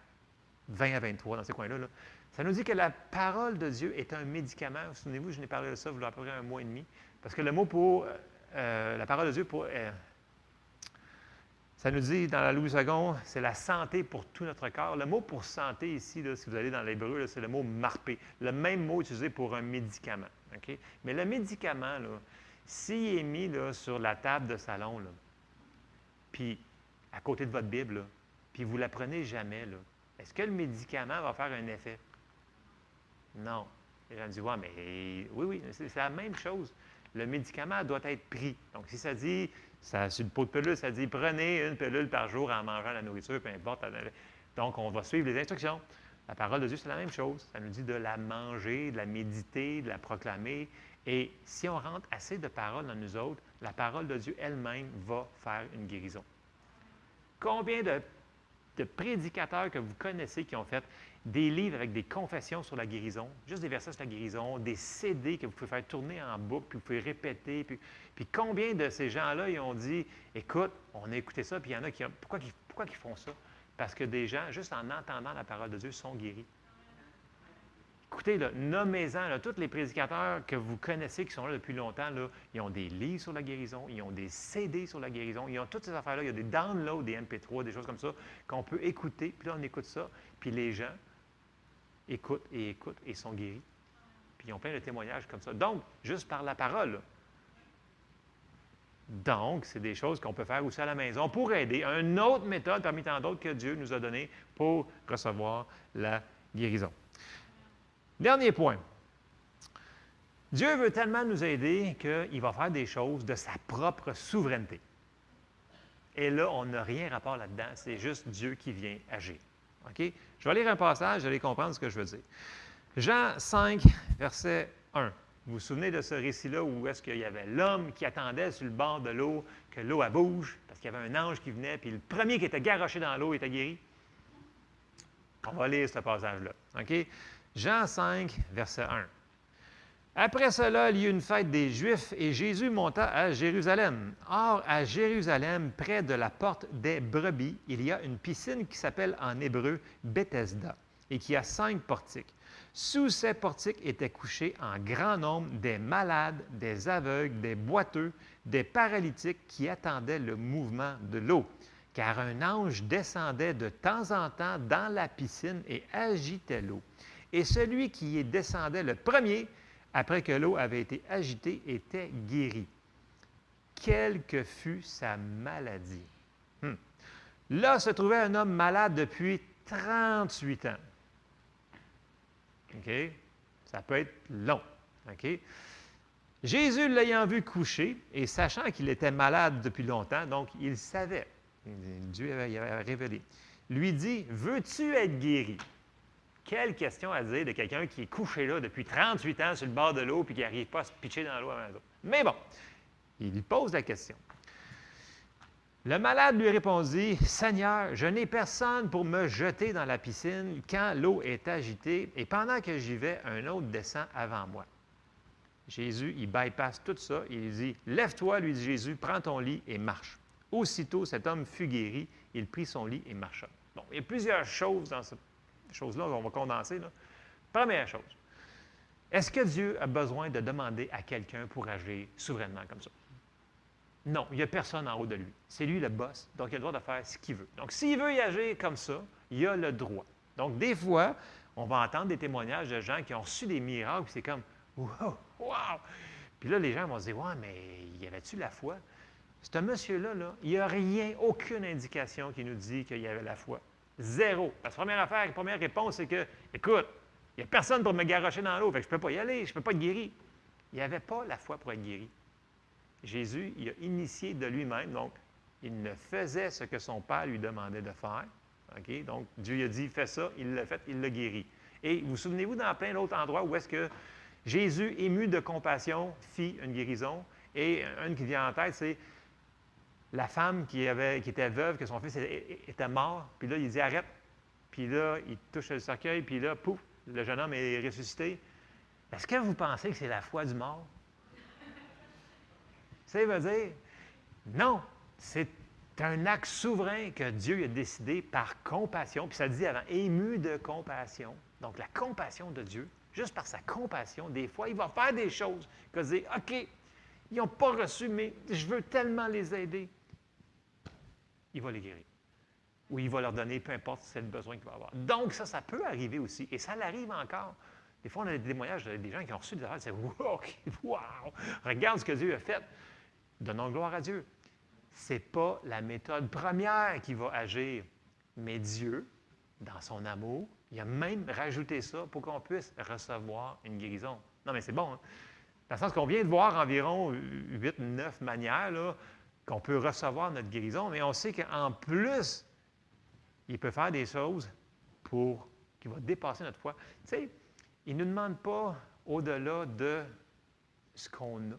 20 à 23, dans ces coins-là, là, ça nous dit que la parole de Dieu est un médicament. Vous souvenez-vous, je n'ai parlé de ça y a à un mois et demi. Parce que le mot pour euh, la parole de Dieu, pour, euh, ça nous dit dans la Louis II, c'est la santé pour tout notre corps. Le mot pour santé ici, si vous allez dans l'hébreu, c'est le mot marpé. Le même mot utilisé pour un médicament. Mais le médicament, s'il est mis sur la table de salon, puis à côté de votre Bible, puis vous ne la prenez jamais, est-ce que le médicament va faire un effet? Non. Les gens disent, ouais, mais oui, oui, c'est la même chose. Le médicament doit être pris. Donc, si ça dit, ça, sur le pot de pilule, ça dit prenez une pilule par jour en mangeant la nourriture, peu importe. Donc, on va suivre les instructions. La parole de Dieu, c'est la même chose. Ça nous dit de la manger, de la méditer, de la proclamer. Et si on rentre assez de paroles dans nous autres, la parole de Dieu elle-même va faire une guérison. Combien de, de prédicateurs que vous connaissez qui ont fait des livres avec des confessions sur la guérison, juste des versets sur la guérison, des CD que vous pouvez faire tourner en boucle, puis vous pouvez répéter. Puis, combien de ces gens-là, ils ont dit, écoute, on a écouté ça, puis il y en a qui ont, pourquoi, pourquoi ils font ça? Parce que des gens, juste en entendant la parole de Dieu, sont guéris. Écoutez, nommez-en, tous les prédicateurs que vous connaissez qui sont là depuis longtemps, là, ils ont des livres sur la guérison, ils ont des CD sur la guérison, ils ont toutes ces affaires-là, il y a des downloads, des MP3, des choses comme ça, qu'on peut écouter, puis là, on écoute ça, puis les gens écoutent et écoutent et sont guéris. Puis ils ont plein de témoignages comme ça. Donc, juste par la parole. Donc, c'est des choses qu'on peut faire aussi à la maison pour aider. Une autre méthode parmi tant d'autres que Dieu nous a donné pour recevoir la guérison. Dernier point. Dieu veut tellement nous aider qu'il va faire des choses de sa propre souveraineté. Et là, on n'a rien rapport là-dedans. C'est juste Dieu qui vient agir. Je vais lire un passage, vous allez comprendre ce que je veux dire. Jean 5, verset 1. Vous vous souvenez de ce récit-là où est-ce qu'il y avait l'homme qui attendait sur le bord de l'eau que l'eau bouge parce qu'il y avait un ange qui venait, puis le premier qui était garoché dans l'eau était guéri? On va lire ce passage-là. Jean 5, verset 1. Après cela, il y eut une fête des Juifs et Jésus monta à Jérusalem. Or, à Jérusalem, près de la porte des brebis, il y a une piscine qui s'appelle en hébreu Bethesda et qui a cinq portiques. Sous ces portiques étaient couchés en grand nombre des malades, des aveugles, des boiteux, des paralytiques qui attendaient le mouvement de l'eau. Car un ange descendait de temps en temps dans la piscine et agitait l'eau. Et celui qui y descendait le premier, après que l'eau avait été agitée, était guéri. Quelle que fût sa maladie. Hmm. Là se trouvait un homme malade depuis 38 ans. OK? Ça peut être long. OK? Jésus, l'ayant vu coucher et sachant qu'il était malade depuis longtemps, donc il savait, Dieu avait, avait révélé, lui dit Veux-tu être guéri Quelle question à dire de quelqu'un qui est couché là depuis 38 ans sur le bord de l'eau et qui n'arrive pas à se pitcher dans l'eau à la Mais bon, il lui pose la question. Le malade lui répondit, Seigneur, je n'ai personne pour me jeter dans la piscine quand l'eau est agitée, et pendant que j'y vais, un autre descend avant moi. Jésus, il bypasse tout ça, il dit, Lève-toi, lui dit Jésus, prends ton lit et marche. Aussitôt, cet homme fut guéri, il prit son lit et marcha. Bon, il y a plusieurs choses dans cette chose-là, on va condenser. Première chose, est-ce que Dieu a besoin de demander à quelqu'un pour agir souverainement comme ça? Non, il n'y a personne en haut de lui. C'est lui le boss, donc il a le droit de faire ce qu'il veut. Donc, s'il veut y agir comme ça, il a le droit. Donc, des fois, on va entendre des témoignages de gens qui ont reçu des miracles, c'est comme Wow, wow! Puis là, les gens vont se dire Ouais, mais y avait-tu la foi? Ce monsieur-là, là, il n'y a rien, aucune indication qui nous dit qu'il y avait la foi. Zéro. La première affaire, la première réponse, c'est que, écoute, il n'y a personne pour me garrocher dans l'eau, que je ne peux pas y aller, je ne peux pas être guéri. Il n'y avait pas la foi pour être guéri. Jésus, il a initié de lui-même, donc il ne faisait ce que son Père lui demandait de faire. Donc, Dieu lui a dit, fais ça, il l'a fait, il l'a guéri. Et vous souvenez-vous dans plein d'autres endroits où est-ce que Jésus, ému de compassion, fit une guérison. Et une qui vient en tête, c'est la femme qui, avait, était veuve, que son fils était mort. Puis là, il dit, arrête. Puis là, il touche le cercueil, puis là, pouf, le jeune homme est ressuscité. Est-ce que vous pensez que c'est la foi du mort? Ça veut dire, non, c'est un acte souverain que Dieu a décidé par compassion, puis ça dit avant, ému de compassion. Donc la compassion de Dieu, juste par sa compassion, des fois, il va faire des choses que dire, OK, ils n'ont pas reçu, mais je veux tellement les aider. Il va les guérir. Ou il va leur donner, peu importe c'est le besoin qu'il va avoir. Donc, ça, ça peut arriver aussi. Et ça l'arrive encore. Des fois, on a des témoignages des gens qui ont reçu des affaires, c'est wow, wow, regarde ce que Dieu a fait. Donnons gloire à Dieu. Ce n'est pas la méthode première qui va agir, mais Dieu, dans son amour, il a même rajouté ça pour qu'on puisse recevoir une guérison. Non, mais c'est bon. Hein? Dans le sens qu'on vient de voir environ 8, 9 manières qu'on peut recevoir notre guérison, mais on sait qu'en plus, il peut faire des choses pour qui va dépasser notre foi. Tu sais, il ne nous demande pas au-delà de ce qu'on a.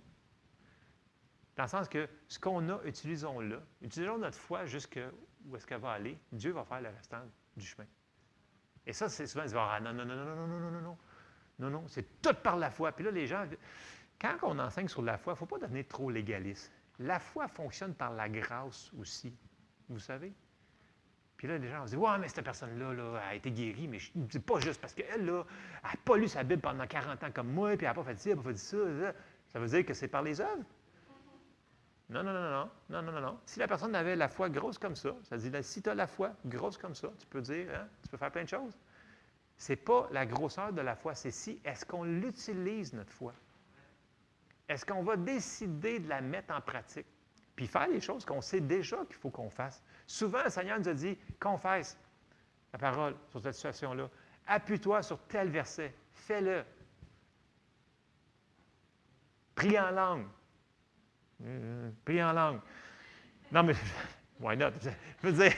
Dans le sens que ce qu'on a, utilisons-le. Utilisons notre foi jusqu'où est-ce qu'elle va aller. Dieu va faire le restant du chemin. Et ça, c'est souvent, ils vont ah, non, non, non, non, non, non, non, non, non. Non, non, c'est tout par la foi. Puis là, les gens, quand on enseigne sur la foi, il ne faut pas devenir trop légaliste. La foi fonctionne par la grâce aussi, vous savez. Puis là, les gens dire Ouais, mais cette personne-là là, a été guérie, mais c'est pas juste parce qu'elle, là, n'a pas lu sa Bible pendant 40 ans comme moi, puis elle n'a pas fait ci, elle n'a pas fait ça. Ça veut dire que c'est par les œuvres. Non, non, non, non, non, non, non, non. Si la personne avait la foi grosse comme ça, ça dit, si tu as la foi grosse comme ça, tu peux dire, hein, tu peux faire plein de choses. Ce n'est pas la grosseur de la foi, c'est si, est-ce qu'on l'utilise, notre foi? Est-ce qu'on va décider de la mettre en pratique? Puis faire les choses qu'on sait déjà qu'il faut qu'on fasse. Souvent, le Seigneur nous a dit, confesse la parole sur cette situation-là. Appuie-toi sur tel verset. Fais-le. Prie en langue. Prie en langue. Non, mais, why not? Je veux dire,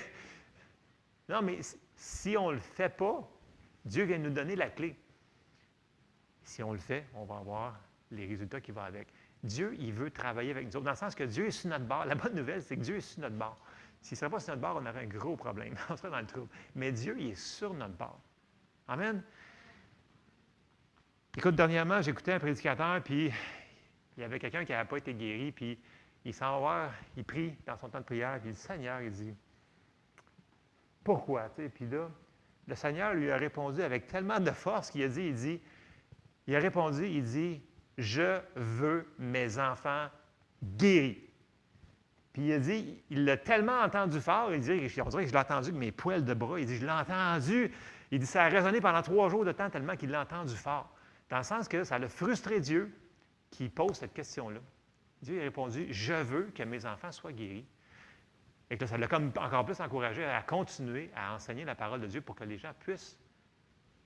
non, mais si on ne le fait pas, Dieu vient nous donner la clé. Si on le fait, on va avoir les résultats qui vont avec. Dieu, il veut travailler avec nous autres, dans le sens que Dieu est sur notre bord. La bonne nouvelle, c'est que Dieu est sur notre bord. S'il ne serait pas sur notre bord, on aurait un gros problème. on serait dans le trouble. Mais Dieu, il est sur notre bord. Amen. Écoute, dernièrement, j'écoutais un prédicateur, puis il y avait quelqu'un qui n'avait pas été guéri, puis il s'en va il prie dans son temps de prière, puis le Seigneur, il dit Pourquoi? Puis là, le Seigneur lui a répondu avec tellement de force qu'il a dit, il dit, il a répondu, il dit, je veux mes enfants guéris. Puis il a dit, il l'a tellement entendu fort, il dit, on dirait que je l'ai entendu avec mes poils de bras. Il dit, je l'ai entendu. Il dit, ça a résonné pendant trois jours de temps tellement qu'il l'a entendu fort. Dans le sens que ça l'a frustré Dieu qui pose cette question-là. Dieu a répondu, je veux que mes enfants soient guéris. Et que ça l'a encore plus encouragé à continuer à enseigner la parole de Dieu pour que les gens puissent,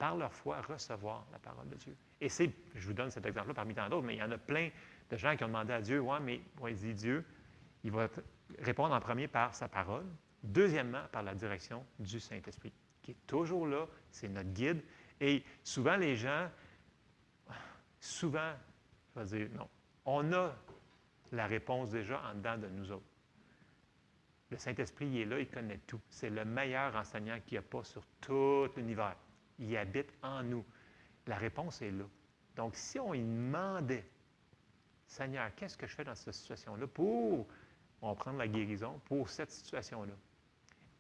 par leur foi, recevoir la parole de Dieu. Et c'est, je vous donne cet exemple-là parmi tant d'autres, mais il y en a plein de gens qui ont demandé à Dieu, ouais, mais il dit Dieu, il va répondre en premier par sa parole, deuxièmement par la direction du Saint-Esprit, qui est toujours là, c'est notre guide. Et souvent, les gens, souvent, je vais dire, non, on a la réponse déjà en dedans de nous autres. Le Saint-Esprit, il est là, il connaît tout. C'est le meilleur enseignant qu'il n'y a pas sur tout l'univers. Il habite en nous. La réponse est là. Donc, si on lui demandait, Seigneur, qu'est-ce que je fais dans cette situation-là pour, on prendre la guérison pour cette situation-là?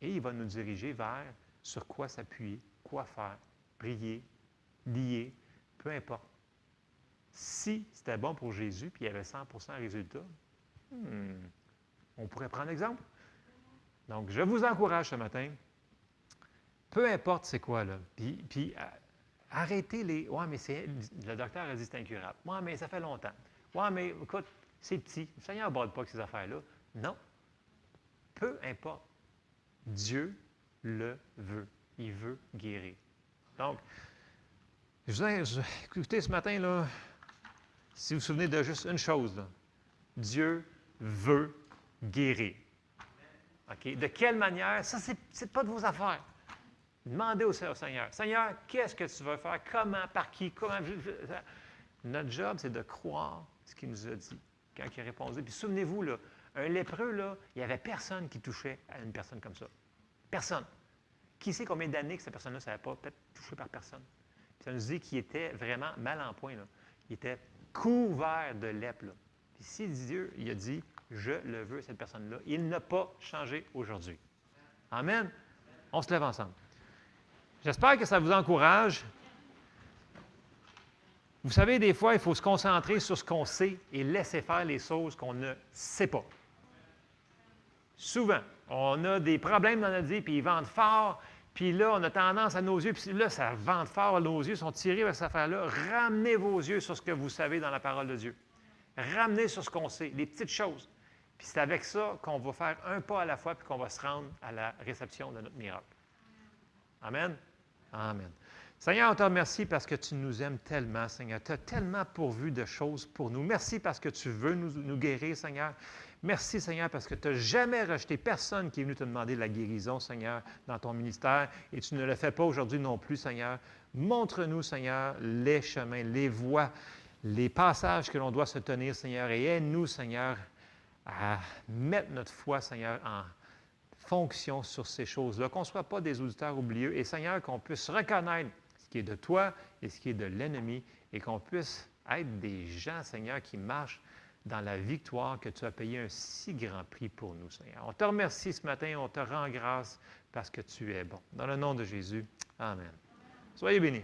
Et il va nous diriger vers sur quoi s'appuyer, quoi faire, prier, lier, peu importe. Si c'était bon pour Jésus, puis il y avait 100% résultat, hmm, on pourrait prendre exemple. Donc, je vous encourage ce matin, peu importe c'est quoi, là, puis, euh, arrêtez les. Ouais, mais c'est, le docteur a dit c'est incurable. Ouais, mais ça fait longtemps. Ouais, mais écoute, c'est petit. Le Seigneur ne borde pas avec ces affaires-là. Non. Peu importe. Dieu le veut. Il veut guérir. Donc, je vous écoutez ce matin, là, si vous vous souvenez de juste une chose, là, Dieu veut guérir. De quelle manière? Ça, ce n'est pas de vos affaires. Demandez au Seigneur. Seigneur, qu'est-ce que tu veux faire? Comment? Par qui? Comment? Notre job, c'est de croire ce qu'il nous a dit quand il a répondu. Puis souvenez-vous, là, un lépreux, là, il n'y avait personne qui touchait à une personne comme ça. Personne. Qui sait combien d'années que cette personne-là ne savait pas peut-être touché par personne? Puis ça nous dit qu'il était vraiment mal en point. Il était couvert de lèpre. Puis si Dieu il a dit, je le veux, cette personne-là. Il n'a pas changé aujourd'hui. Amen. On se lève ensemble. J'espère que ça vous encourage. Vous savez, des fois, il faut se concentrer sur ce qu'on sait et laisser faire les choses qu'on ne sait pas. Souvent, on a des problèmes dans notre vie, puis ils vendent fort, puis là, on a tendance à nos yeux, puis là, ça vente fort, nos yeux sont tirés vers cette affaire-là. Ramenez vos yeux sur ce que vous savez dans la parole de Dieu. Ramenez sur ce qu'on sait, les petites choses. Puis c'est avec ça qu'on va faire un pas à la fois, puis qu'on va se rendre à la réception de notre miracle. Amen. Amen. Seigneur, on te remercie parce que tu nous aimes tellement, Seigneur. Tu as tellement pourvu de choses pour nous. Merci parce que tu veux nous, nous guérir, Seigneur. Merci, Seigneur, parce que tu n'as jamais rejeté personne qui est venu te demander de la guérison, Seigneur, dans ton ministère, et tu ne le fais pas aujourd'hui non plus, Seigneur. Montre-nous, Seigneur, les chemins, les voies, les passages que l'on doit se tenir, Seigneur, et aide-nous, Seigneur, à mettre notre foi, Seigneur, en fonction sur ces choses-là, qu'on ne soit pas des auditeurs oublieux, et Seigneur, qu'on puisse reconnaître ce qui est de toi et ce qui est de l'ennemi, et qu'on puisse être des gens, Seigneur, qui marchent dans la victoire que tu as payé un si grand prix pour nous, Seigneur. On te remercie ce matin, on te rend grâce parce que tu es bon. Dans le nom de Jésus, Amen. Soyez bénis.